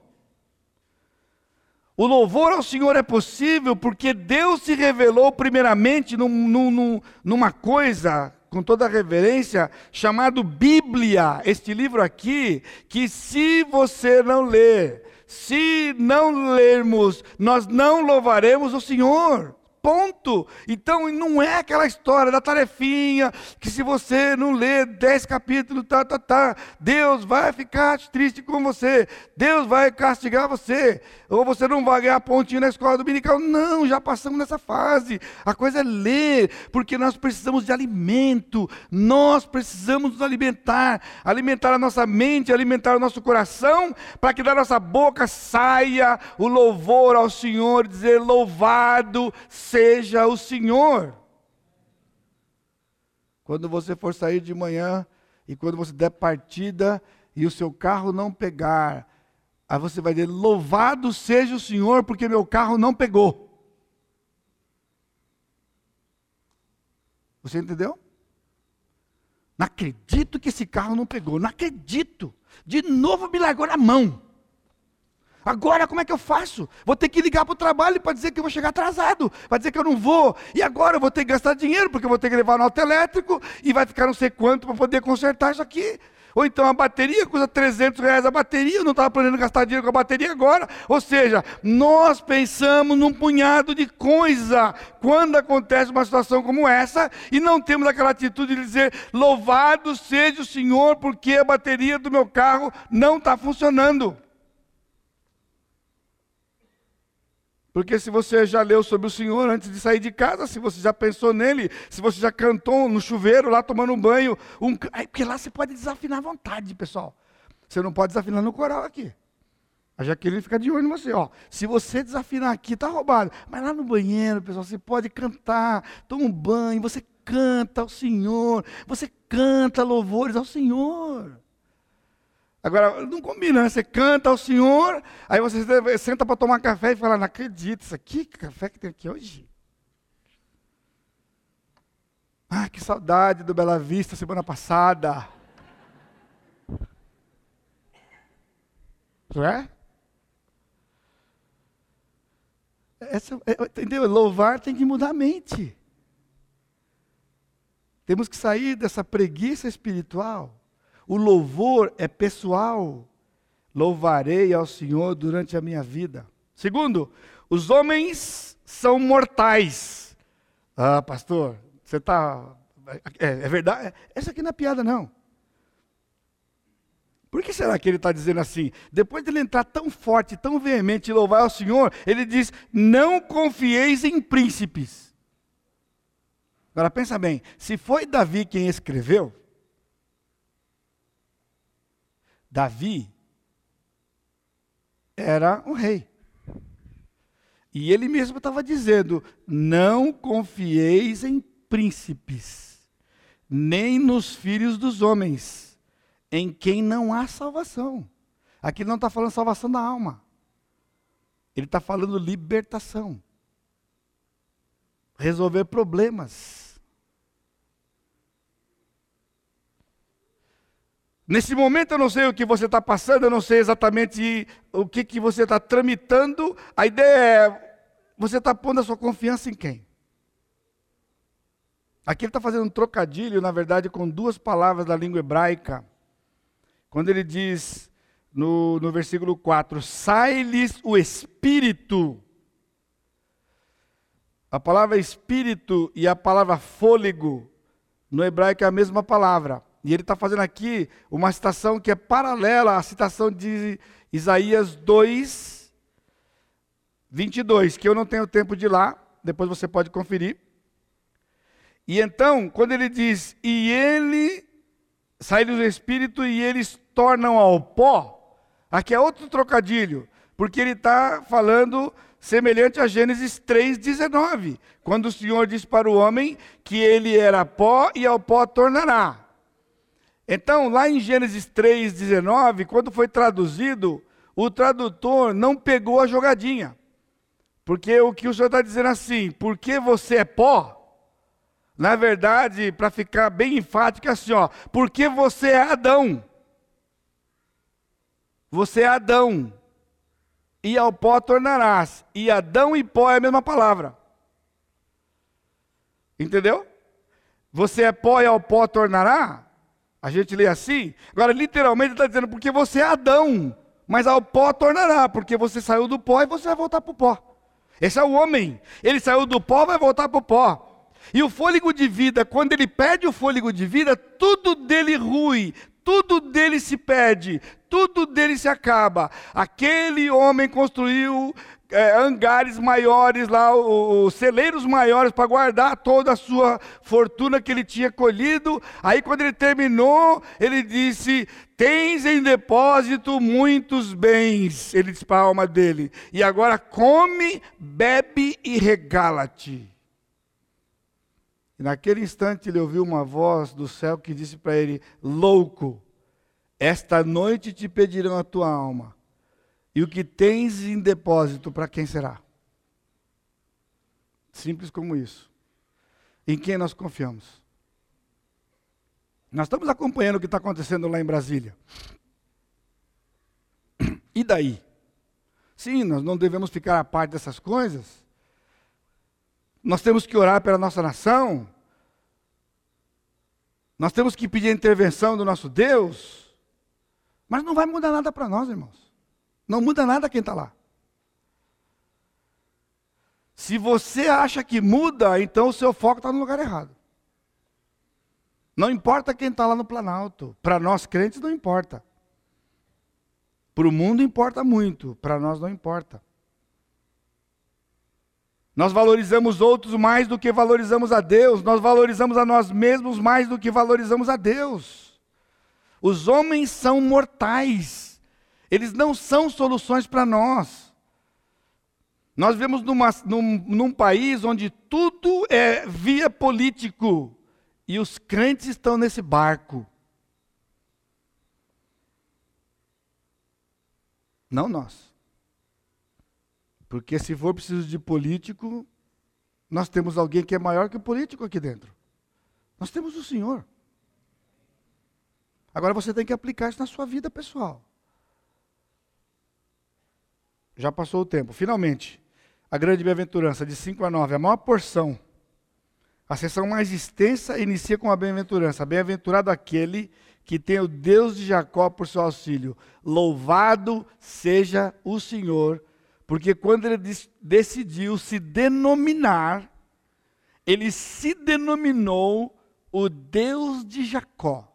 O louvor ao Senhor é possível porque Deus se revelou primeiramente num, num, numa coisa, com toda reverência, chamado Bíblia. Este livro aqui, que se você não ler, se não lermos, nós não louvaremos o Senhor. Ponto. Então não é aquela história da tarefinha que se você não ler dez capítulos, tá, tá, tá, Deus vai ficar triste com você, Deus vai castigar você, ou você não vai ganhar pontinho na escola dominical. Não, já passamos nessa fase. A coisa é ler, porque nós precisamos de alimento, nós precisamos nos alimentar, alimentar a nossa mente, alimentar o nosso coração, para que da nossa boca saia o louvor ao Senhor, dizer louvado o Senhor. Quando você for sair de manhã e quando você der partida e o seu carro não pegar, aí você vai dizer: Louvado seja o Senhor, porque meu carro não pegou. Você entendeu? Não acredito que esse carro não pegou, não acredito. De novo me largou na mão. Agora como é que eu faço? Vou ter que ligar para o trabalho para dizer que eu vou chegar atrasado, para dizer que eu não vou. E agora eu vou ter que gastar dinheiro, porque eu vou ter que levar no auto elétrico e vai ficar não sei quanto para poder consertar isso aqui. Ou então a bateria custa 300 reais a bateria, eu não estava planejando gastar dinheiro com a bateria agora. Ou seja, nós pensamos num punhado de coisa quando acontece uma situação como essa e não temos aquela atitude de dizer: louvado seja o Senhor, porque a bateria do meu carro não está funcionando. Porque se você já leu sobre o Senhor antes de sair de casa, se você já pensou nele, se você já cantou no chuveiro lá tomando um banho, um... porque lá você pode desafinar à vontade, pessoal. Você não pode desafinar no coral aqui. A Jaqueline fica de olho em você, ó. Se você desafinar aqui, tá roubado. Mas lá no banheiro, pessoal, você pode cantar, toma um banho, você canta ao Senhor, você canta louvores ao Senhor. Agora, não combina, né? Você canta ao Senhor, aí você senta para tomar café e fala, não acredito, isso aqui, que café que tem aqui hoje? Ah, que saudade do Bela Vista semana passada. Não é? Essa, é, entendeu? Louvar tem que mudar a mente. Temos que sair dessa preguiça espiritual. O louvor é pessoal. Louvarei ao Senhor durante a minha vida. Segundo, os homens são mortais. Ah, pastor, você está. É, é, verdade? Essa aqui não é piada, não. Por que será que ele está dizendo assim? Depois de ele entrar tão forte, tão veemente e louvar ao Senhor, ele diz: Não confieis em príncipes. Agora pensa bem: se foi Davi quem escreveu, Davi era um rei. E ele mesmo estava dizendo: Não confieis em príncipes, nem nos filhos dos homens, em quem não há salvação. Aqui não está falando salvação da alma, ele está falando libertação, resolver problemas. Nesse momento eu não sei o que você está passando, eu não sei exatamente o que, que você está tramitando. A ideia é, você está pondo a sua confiança em quem? Aqui ele está fazendo um trocadilho, na verdade, com duas palavras da língua hebraica. Quando ele diz no, no versículo 4: sai-lhes o espírito. A palavra espírito e a palavra fôlego, no hebraico é a mesma palavra. E ele está fazendo aqui uma citação que é paralela à citação de Isaías 2, 22, que eu não tenho tempo de ir lá, depois você pode conferir. E então, quando ele diz, e ele sai do espírito e eles tornam ao pó, aqui é outro trocadilho, porque ele está falando semelhante a Gênesis 3,19, quando o Senhor disse para o homem que ele era pó e ao pó tornará. Então, lá em Gênesis 3,19, quando foi traduzido, o tradutor não pegou a jogadinha. Porque o que o Senhor está dizendo assim, porque você é pó, na verdade, para ficar bem enfático, é assim, ó, porque você é Adão. Você é Adão. E ao pó tornarás. E Adão e pó é a mesma palavra. Entendeu? Você é pó e ao pó tornará? A gente lê assim. Agora, literalmente, está dizendo, porque você é Adão, mas ao pó tornará, porque você saiu do pó e você vai voltar para o pó. Esse é o homem. Ele saiu do pó, vai voltar para o pó. E o fôlego de vida, quando ele perde o fôlego de vida, tudo dele rui, tudo dele se perde, tudo dele se acaba. Aquele homem construiu é, hangares maiores lá, os celeiros maiores para guardar toda a sua fortuna que ele tinha colhido. Aí quando ele terminou, ele disse: Tens em depósito muitos bens. Ele disse para a alma dele: E agora come, bebe e regala-te. Naquele instante ele ouviu uma voz do céu que disse para ele: Louco, esta noite te pedirão a tua alma e o que tens em depósito, para quem será? Simples como isso. Em quem nós confiamos? Nós estamos acompanhando o que está acontecendo lá em Brasília. E daí? Sim, nós não devemos ficar à parte dessas coisas. Nós temos que orar pela nossa nação. Nós temos que pedir a intervenção do nosso Deus. Mas não vai mudar nada para nós, irmãos. Não muda nada quem está lá. Se você acha que muda, então o seu foco está no lugar errado. Não importa quem está lá no Planalto. Para nós crentes não importa. Para o mundo importa muito, para nós não importa. Nós valorizamos outros mais do que valorizamos a Deus, nós valorizamos a nós mesmos mais do que valorizamos a Deus. Os homens são mortais. Eles não são soluções para nós. Nós vivemos numa, num, num país onde tudo é via político e os crentes estão nesse barco. Não nós. Porque se for preciso de político, nós temos alguém que é maior que o político aqui dentro. Nós temos o Senhor. Agora você tem que aplicar isso na sua vida pessoal. Já passou o tempo. Finalmente, a grande bem-aventurança, de 5 a 9, a maior porção. A sessão mais extensa inicia com a bem-aventurança. Bem-aventurado aquele que tem o Deus de Jacó por seu auxílio. Louvado seja o Senhor, porque quando ele decidiu se denominar, ele se denominou o Deus de Jacó.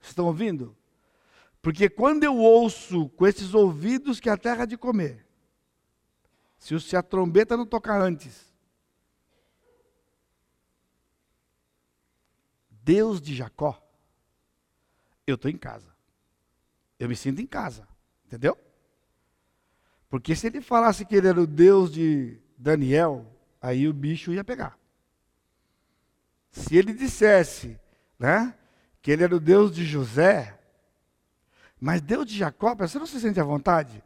Estão ouvindo? Porque quando eu ouço com esses ouvidos que a terra de comer, se a trombeta não tocar antes, Deus de Jacó, eu estou em casa. Eu me sinto em casa, entendeu? Porque se ele falasse que ele era o Deus de Daniel, aí o bicho ia pegar. Se ele dissesse, né, que ele era o Deus de José, mas Deus de Jacó, você não se sente à vontade?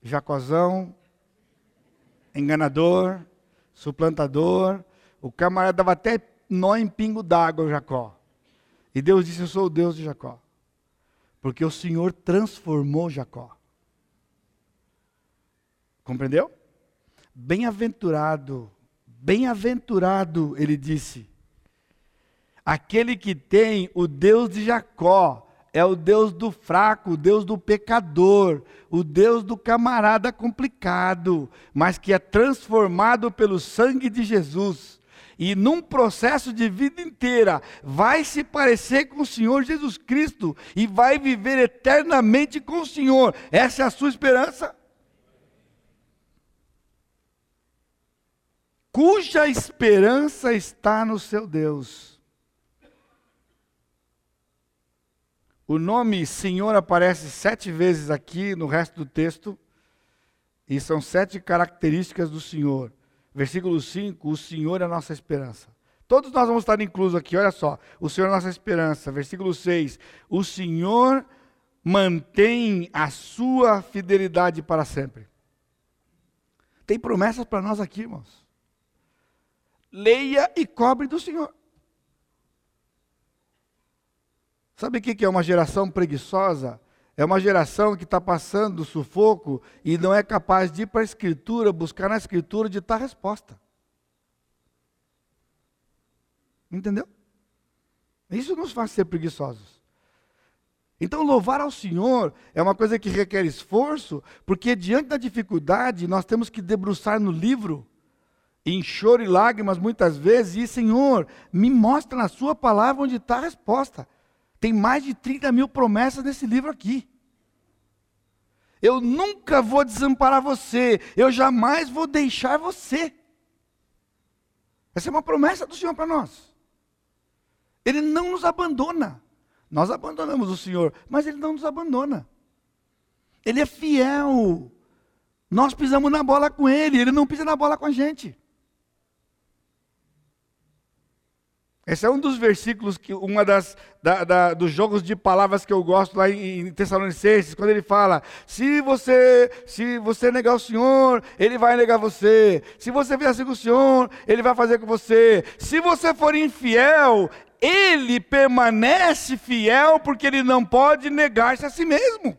Jacozão, enganador, suplantador. O camarada dava até nó em pingo d'água, Jacó. E Deus disse: Eu sou o Deus de Jacó. Porque o Senhor transformou Jacó. Compreendeu? Bem-aventurado, bem-aventurado, ele disse. Aquele que tem o Deus de Jacó é o Deus do fraco, o Deus do pecador, o Deus do camarada complicado, mas que é transformado pelo sangue de Jesus. E num processo de vida inteira, vai se parecer com o Senhor Jesus Cristo e vai viver eternamente com o Senhor. Essa é a sua esperança? Cuja esperança está no seu Deus O nome Senhor aparece sete vezes aqui no resto do texto. E são sete características do Senhor. Versículo 5: O Senhor é a nossa esperança. Todos nós vamos estar inclusos aqui, olha só. O Senhor é a nossa esperança. Versículo 6: O Senhor mantém a sua fidelidade para sempre. Tem promessas para nós aqui, irmãos. Leia e cobre do Senhor. Sabe o que é uma geração preguiçosa? É uma geração que está passando sufoco e não é capaz de ir para a Escritura, buscar na Escritura de tal resposta. Entendeu? Isso nos faz ser preguiçosos. Então, louvar ao Senhor é uma coisa que requer esforço, porque diante da dificuldade nós temos que debruçar no livro, em choro e lágrimas muitas vezes, e Senhor, me mostra na Sua palavra onde está a resposta. Tem mais de 30 mil promessas nesse livro aqui. Eu nunca vou desamparar você, eu jamais vou deixar você. Essa é uma promessa do Senhor para nós. Ele não nos abandona. Nós abandonamos o Senhor, mas Ele não nos abandona. Ele é fiel. Nós pisamos na bola com Ele, Ele não pisa na bola com a gente. Esse é um dos versículos que uma das da, da, dos jogos de palavras que eu gosto lá em, em Tessalonicenses, quando ele fala: se você se você negar o Senhor, Ele vai negar você. Se você fizer assim com o Senhor, Ele vai fazer com você. Se você for infiel, Ele permanece fiel porque Ele não pode negar-se a si mesmo.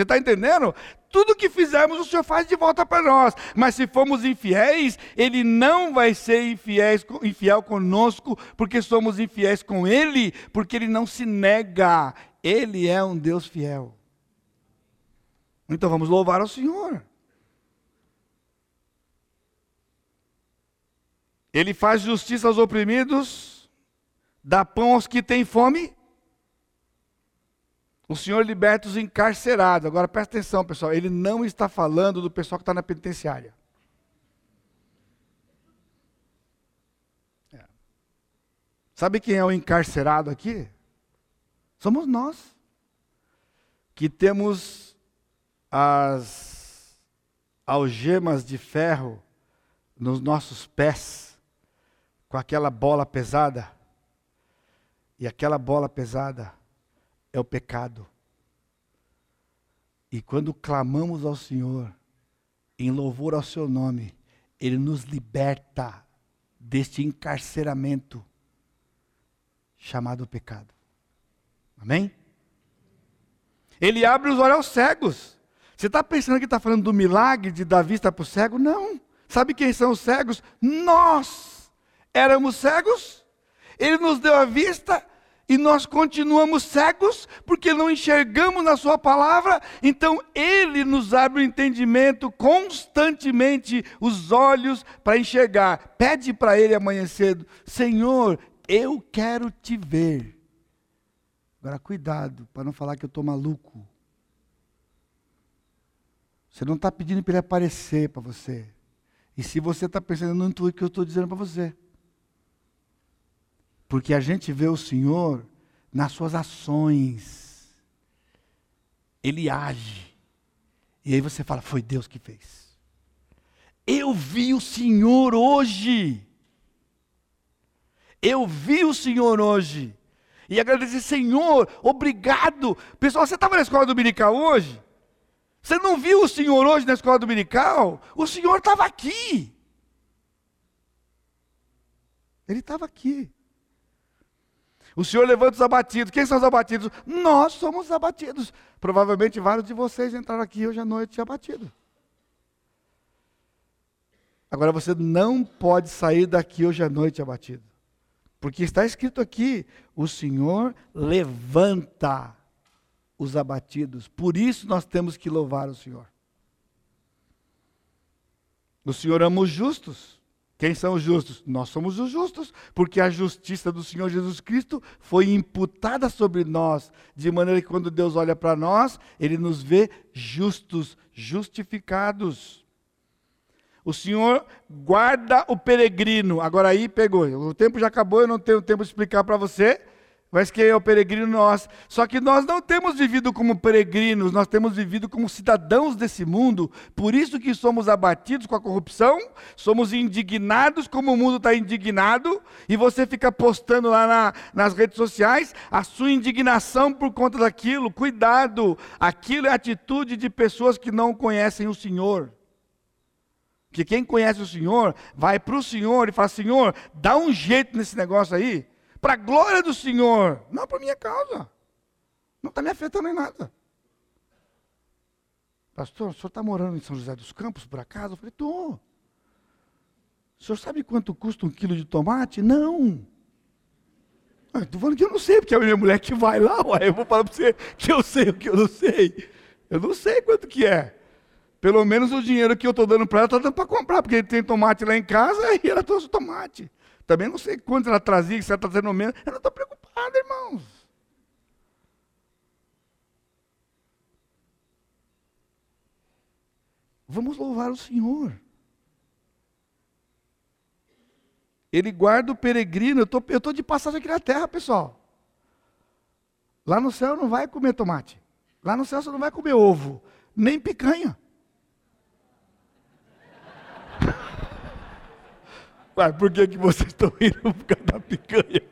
Você está entendendo? Tudo que fizermos, o Senhor faz de volta para nós. Mas se formos infiéis, Ele não vai ser infiéis, infiel conosco, porque somos infiéis com Ele, porque Ele não se nega. Ele é um Deus fiel. Então vamos louvar ao Senhor. Ele faz justiça aos oprimidos, dá pão aos que têm fome o Senhor liberta os encarcerados. Agora presta atenção, pessoal. Ele não está falando do pessoal que está na penitenciária. É. Sabe quem é o encarcerado aqui? Somos nós. Que temos as algemas de ferro nos nossos pés, com aquela bola pesada. E aquela bola pesada é o pecado. E quando clamamos ao Senhor, em louvor ao Seu nome, Ele nos liberta deste encarceramento chamado pecado. Amém? Ele abre os olhos aos cegos. Você está pensando que está falando do milagre de dar vista para o cego? Não. Sabe quem são os cegos? Nós éramos cegos. Ele nos deu a vista e nós continuamos cegos porque não enxergamos na Sua palavra, então Ele nos abre o entendimento constantemente, os olhos para enxergar. Pede para Ele amanhã cedo: Senhor, eu quero te ver. Agora, cuidado para não falar que eu estou maluco. Você não está pedindo para Ele aparecer para você. E se você está pensando, não o que eu estou dizendo para você. Porque a gente vê o Senhor nas suas ações. Ele age. E aí você fala: Foi Deus que fez. Eu vi o Senhor hoje. Eu vi o Senhor hoje. E agradecer, Senhor, obrigado. Pessoal, você estava na escola dominical hoje? Você não viu o Senhor hoje na escola dominical? O Senhor estava aqui. Ele estava aqui. O Senhor levanta os abatidos. Quem são os abatidos? Nós somos os abatidos. Provavelmente vários de vocês entraram aqui hoje à noite abatidos. Agora você não pode sair daqui hoje à noite abatido. Porque está escrito aqui: o Senhor levanta os abatidos. Por isso nós temos que louvar o Senhor. O Senhor ama os justos. Quem são os justos? Nós somos os justos, porque a justiça do Senhor Jesus Cristo foi imputada sobre nós, de maneira que quando Deus olha para nós, Ele nos vê justos, justificados. O Senhor guarda o peregrino. Agora aí pegou. O tempo já acabou, eu não tenho tempo de explicar para você. Mas quem é o peregrino nós. Só que nós não temos vivido como peregrinos, nós temos vivido como cidadãos desse mundo. Por isso que somos abatidos com a corrupção, somos indignados como o mundo está indignado, e você fica postando lá na, nas redes sociais a sua indignação por conta daquilo. Cuidado, aquilo é atitude de pessoas que não conhecem o Senhor. Que quem conhece o Senhor vai para o Senhor e fala: Senhor, dá um jeito nesse negócio aí para a glória do Senhor, não para minha causa. Não está me afetando em nada. Pastor, o senhor está morando em São José dos Campos, por acaso? Eu falei, estou. O senhor sabe quanto custa um quilo de tomate? Não. Estou ah, falando que eu não sei, porque é a minha mulher que vai lá, ué, eu vou falar para você que eu sei o que eu não sei. Eu não sei quanto que é. Pelo menos o dinheiro que eu estou dando para ela, está dando para comprar, porque tem tomate lá em casa e ela trouxe tomate. Também não sei quanto ela trazia, se ela está trazendo menos. Eu não estou preocupado, irmãos. Vamos louvar o Senhor. Ele guarda o peregrino. Eu estou de passagem aqui na terra, pessoal. Lá no céu não vai comer tomate. Lá no céu você não vai comer ovo, nem picanha. Por que, que vocês estão indo por causa da picanha?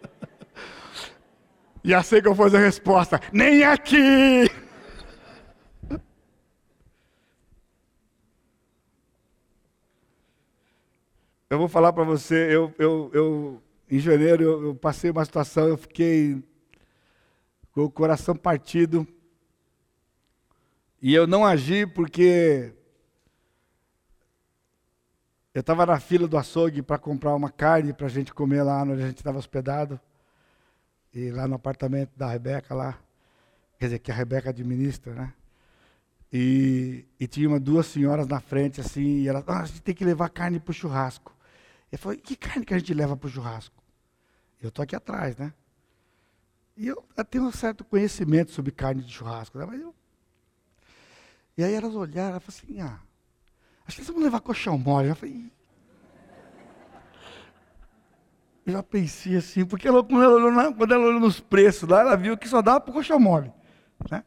Já sei vou fazer a resposta. Nem aqui! Eu vou falar para você, eu, eu, eu, em janeiro eu, eu passei uma situação, eu fiquei com o coração partido. E eu não agi porque eu estava na fila do açougue para comprar uma carne para a gente comer lá onde a gente estava hospedado. E lá no apartamento da Rebeca lá. Quer dizer, que a Rebeca administra, né? E, e tinha uma, duas senhoras na frente, assim, e elas, ah, a gente tem que levar carne para o churrasco. Eu falei, que carne que a gente leva para o churrasco? Eu estou aqui atrás, né? E eu, eu, tenho um certo conhecimento sobre carne de churrasco, né? Mas eu... E aí elas olharam e falaram assim, ah, Acho que eles vão levar colchão mole. Eu falei, eu já pensei assim, porque ela, quando, ela olhou, quando ela olhou nos preços lá, ela viu que só dava para colchão mole. Né?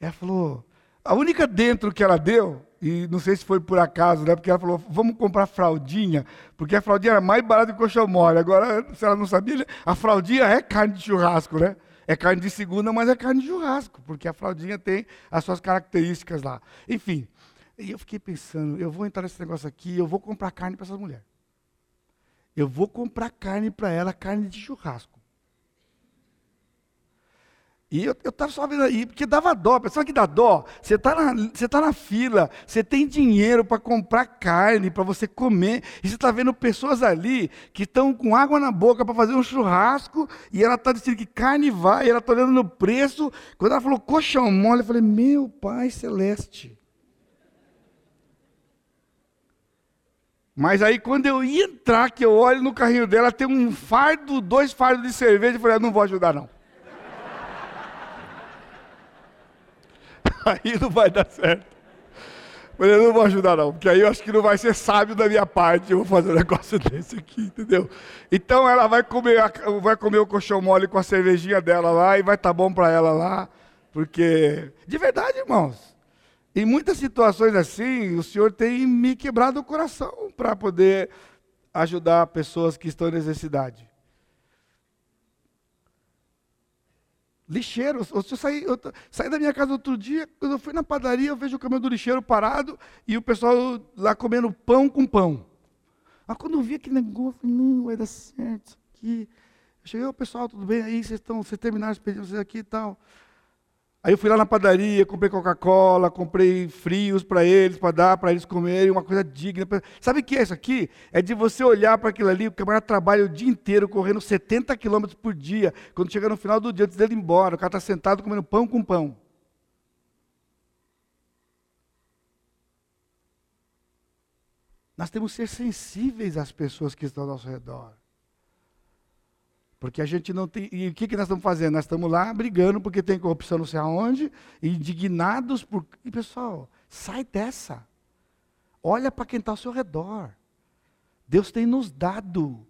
Ela falou, a única dentro que ela deu, e não sei se foi por acaso, né? Porque ela falou, vamos comprar fraldinha, porque a fraldinha era mais barata que o colchão mole. Agora, se ela não sabia, a fraldinha é carne de churrasco, né? É carne de segunda, mas é carne de churrasco, porque a fraldinha tem as suas características lá. Enfim, e eu fiquei pensando, eu vou entrar nesse negócio aqui, eu vou comprar carne para essa mulher. Eu vou comprar carne para ela, carne de churrasco. E eu estava só vendo aí, porque dava dó. Pessoal que dá dó, você está na, você tá na fila, você tem dinheiro para comprar carne, para você comer, e você está vendo pessoas ali que estão com água na boca para fazer um churrasco, e ela está dizendo que carne vai, e ela está olhando no preço. Quando ela falou colchão mole, eu falei, meu Pai Celeste. Mas aí quando eu ia entrar, que eu olho no carrinho dela, tem um fardo, dois fardos de cerveja, eu falei, ah, não vou ajudar não. aí não vai dar certo. Mas eu não vou ajudar não, porque aí eu acho que não vai ser sábio da minha parte, eu vou fazer um negócio desse aqui, entendeu? Então ela vai comer, vai comer o colchão mole com a cervejinha dela lá e vai estar tá bom para ela lá, porque, de verdade, irmãos, em muitas situações assim, o Senhor tem me quebrado o coração para poder ajudar pessoas que estão em necessidade. Lixeiro. Eu saí, eu saí da minha casa outro dia, quando eu fui na padaria, eu vejo o caminhão do lixeiro parado e o pessoal lá comendo pão com pão. Mas quando eu vi aquele negócio, eu falei, não, vai dar certo isso aqui. Eu cheguei, o pessoal, tudo bem aí? Vocês, estão, vocês terminaram expedientes aqui e tal. Aí eu fui lá na padaria, comprei Coca-Cola, comprei frios para eles, para dar para eles comerem, uma coisa digna. Sabe o que é isso aqui? É de você olhar para aquilo ali, o camarada trabalha o dia inteiro, correndo 70 quilômetros por dia. Quando chega no final do dia, antes dele ir embora, o cara está sentado comendo pão com pão. Nós temos que ser sensíveis às pessoas que estão ao nosso redor. Porque a gente não tem. E o que, que nós estamos fazendo? Nós estamos lá brigando porque tem corrupção não sei aonde, indignados por. E pessoal, sai dessa. Olha para quem está ao seu redor. Deus tem nos dado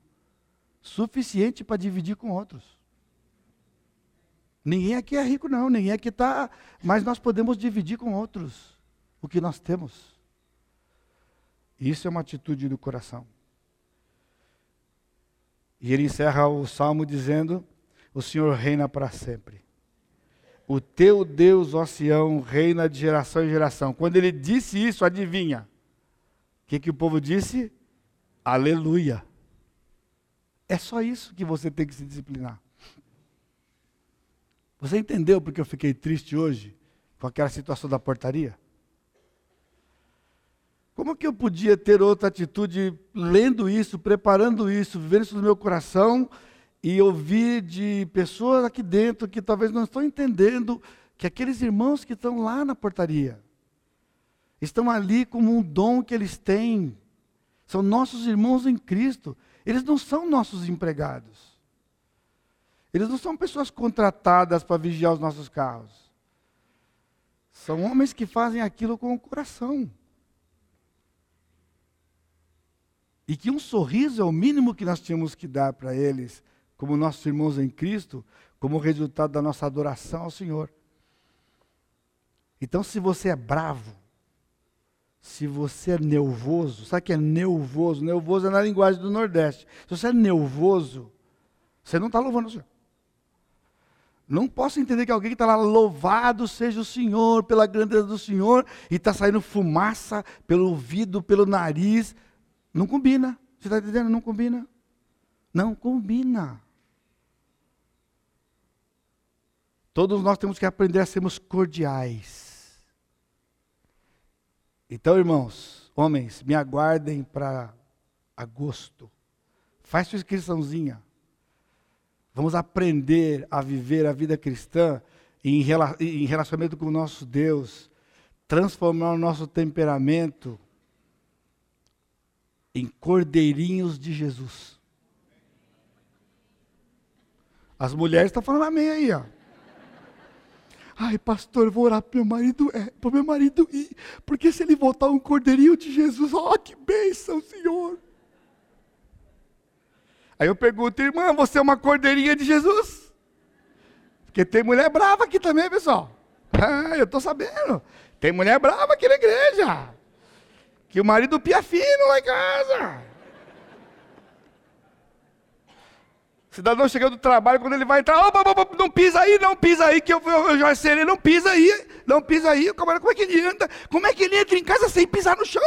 suficiente para dividir com outros. Ninguém aqui é rico, não, ninguém aqui está. Mas nós podemos dividir com outros o que nós temos. Isso é uma atitude do coração. E ele encerra o salmo dizendo: O Senhor reina para sempre. O teu Deus, ó Sião, reina de geração em geração. Quando ele disse isso, adivinha? O que, que o povo disse? Aleluia. É só isso que você tem que se disciplinar. Você entendeu porque eu fiquei triste hoje com aquela situação da portaria? Como que eu podia ter outra atitude lendo isso, preparando isso, vivendo isso no meu coração e ouvir de pessoas aqui dentro que talvez não estão entendendo que aqueles irmãos que estão lá na portaria estão ali como um dom que eles têm. São nossos irmãos em Cristo. Eles não são nossos empregados. Eles não são pessoas contratadas para vigiar os nossos carros. São homens que fazem aquilo com o coração. E que um sorriso é o mínimo que nós tínhamos que dar para eles, como nossos irmãos em Cristo, como resultado da nossa adoração ao Senhor. Então, se você é bravo, se você é nervoso, sabe o que é nervoso? Nervoso é na linguagem do Nordeste. Se você é nervoso, você não está louvando o Senhor. Não posso entender que alguém que está lá, louvado seja o Senhor, pela grandeza do Senhor, e está saindo fumaça pelo ouvido, pelo nariz. Não combina. Você está entendendo? Não combina. Não combina. Todos nós temos que aprender a sermos cordiais. Então, irmãos, homens, me aguardem para agosto. Faz sua inscriçãozinha. Vamos aprender a viver a vida cristã em relacionamento com o nosso Deus, transformar o nosso temperamento em cordeirinhos de Jesus. As mulheres estão falando amém aí, ó. Ai, pastor, eu vou orar para meu marido, é, para meu marido ir, porque se ele voltar um cordeirinho de Jesus, ó, que bênção, Senhor. Aí eu pergunto, irmã, você é uma cordeirinha de Jesus? Porque tem mulher brava aqui também, pessoal. Ah, eu estou sabendo. Tem mulher brava aqui na igreja. Que o marido pia fino lá em casa. Cidadão chegando do trabalho, quando ele vai entrar, opa, opa, não pisa aí, não pisa aí, que eu, eu, eu já não pisa aí, não pisa aí. Como é que ele anda? Como é que ele entra em casa sem pisar no chão?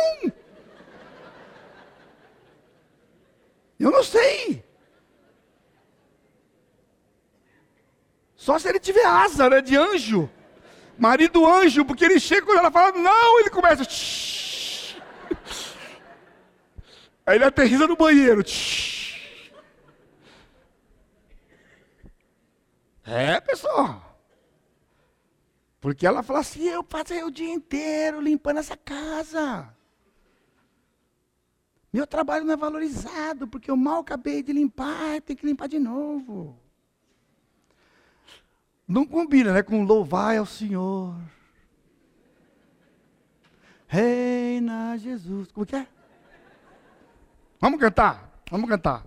Eu não sei. Só se ele tiver asa, né, de anjo. Marido anjo, porque ele chega quando ela fala, não, ele começa. Aí ele aterriza no banheiro. É, pessoal. Porque ela fala assim: eu passei o dia inteiro limpando essa casa. Meu trabalho não é valorizado, porque eu mal acabei de limpar, tem que limpar de novo. Não combina, né? Com louvar ao Senhor. Reina Jesus. Como que é? Vamos cantar, vamos cantar.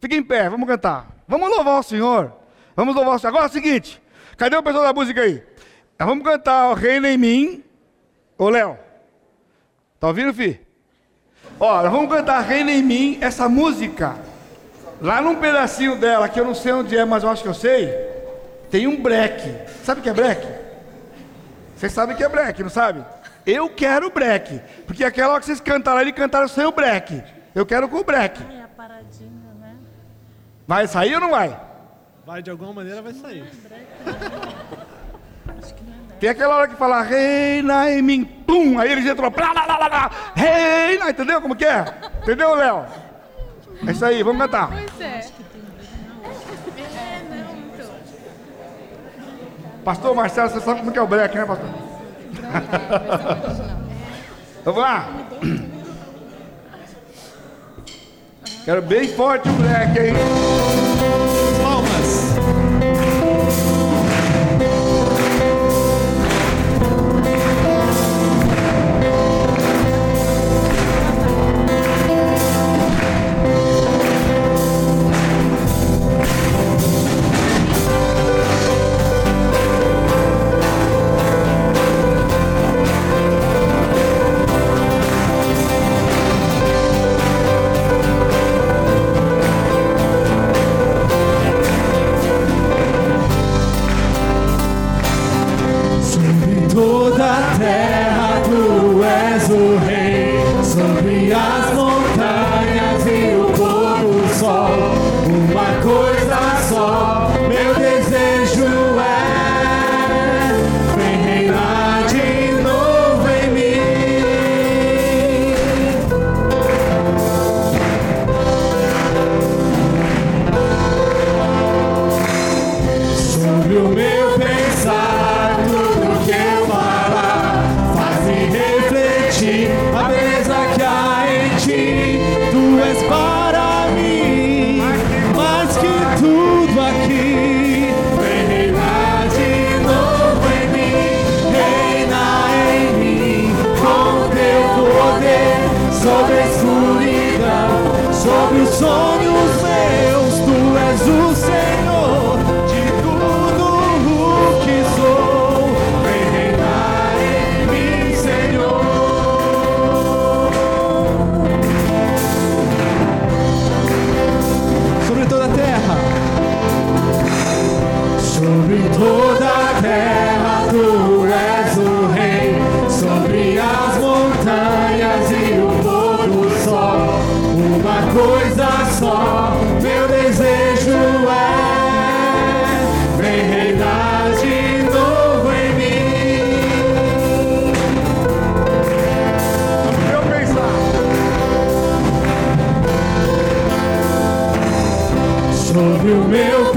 Fique em pé, vamos cantar. Vamos louvar o Senhor. Vamos louvar o Senhor. Agora é o seguinte: cadê o pessoal da música aí? vamos cantar o Reino em mim. Ô Léo, tá ouvindo, filho? Ó, vamos cantar Reino em mim, essa música. Lá num pedacinho dela, que eu não sei onde é, mas eu acho que eu sei, tem um break. Sabe o que é break? Vocês sabem o que é break, não sabe? Eu quero break. Porque aquela hora que vocês cantaram, ele cantaram sem o break. Eu quero com o break. Ai, a paradinha, né? Vai sair ou não vai? Vai, de alguma maneira vai sair. Tem aquela hora que fala, reina em mim, pum, aí eles entram, blá, blá, blá, blá, reina, entendeu como que é? Entendeu, Léo? É isso aí, vamos cantar. Pois é. É, não, então. Pastor Marcelo, você sabe como que é o break, né, pastor? Vamos lá. Quero bem forte o break, hein?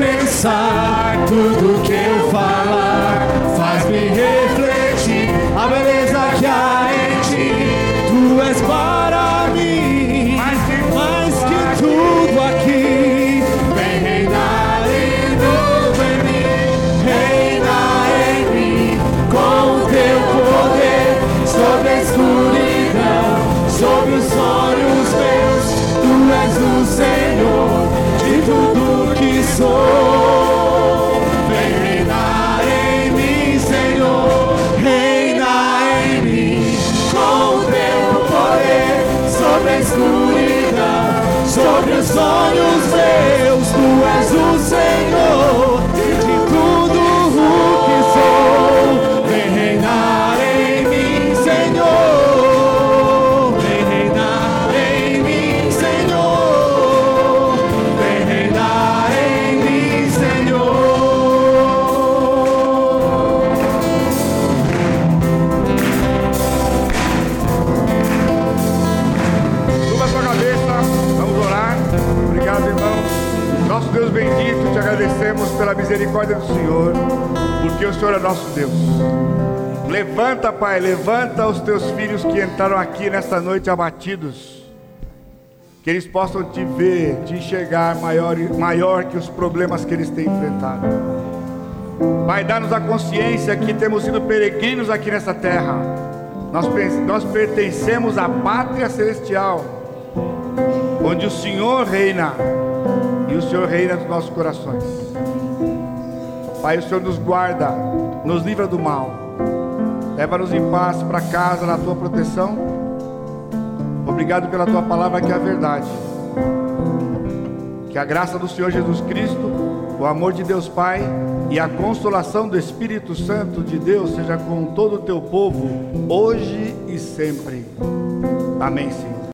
Pensar, tudo que eu falar misericórdia do Senhor, porque o Senhor é nosso Deus. Levanta, Pai, levanta os teus filhos que entraram aqui nesta noite abatidos. Que eles possam te ver, te enxergar maior, maior que os problemas que eles têm enfrentado. Pai, dá-nos a consciência que temos sido peregrinos aqui nessa terra. Nós, nós pertencemos à pátria celestial, onde o Senhor reina e o Senhor reina nos nossos corações. Pai, o Senhor nos guarda, nos livra do mal, leva-nos em paz para casa na tua proteção. Obrigado pela tua palavra que é a verdade. Que a graça do Senhor Jesus Cristo, o amor de Deus Pai e a consolação do Espírito Santo de Deus seja com todo o teu povo, hoje e sempre. Amém, Senhor.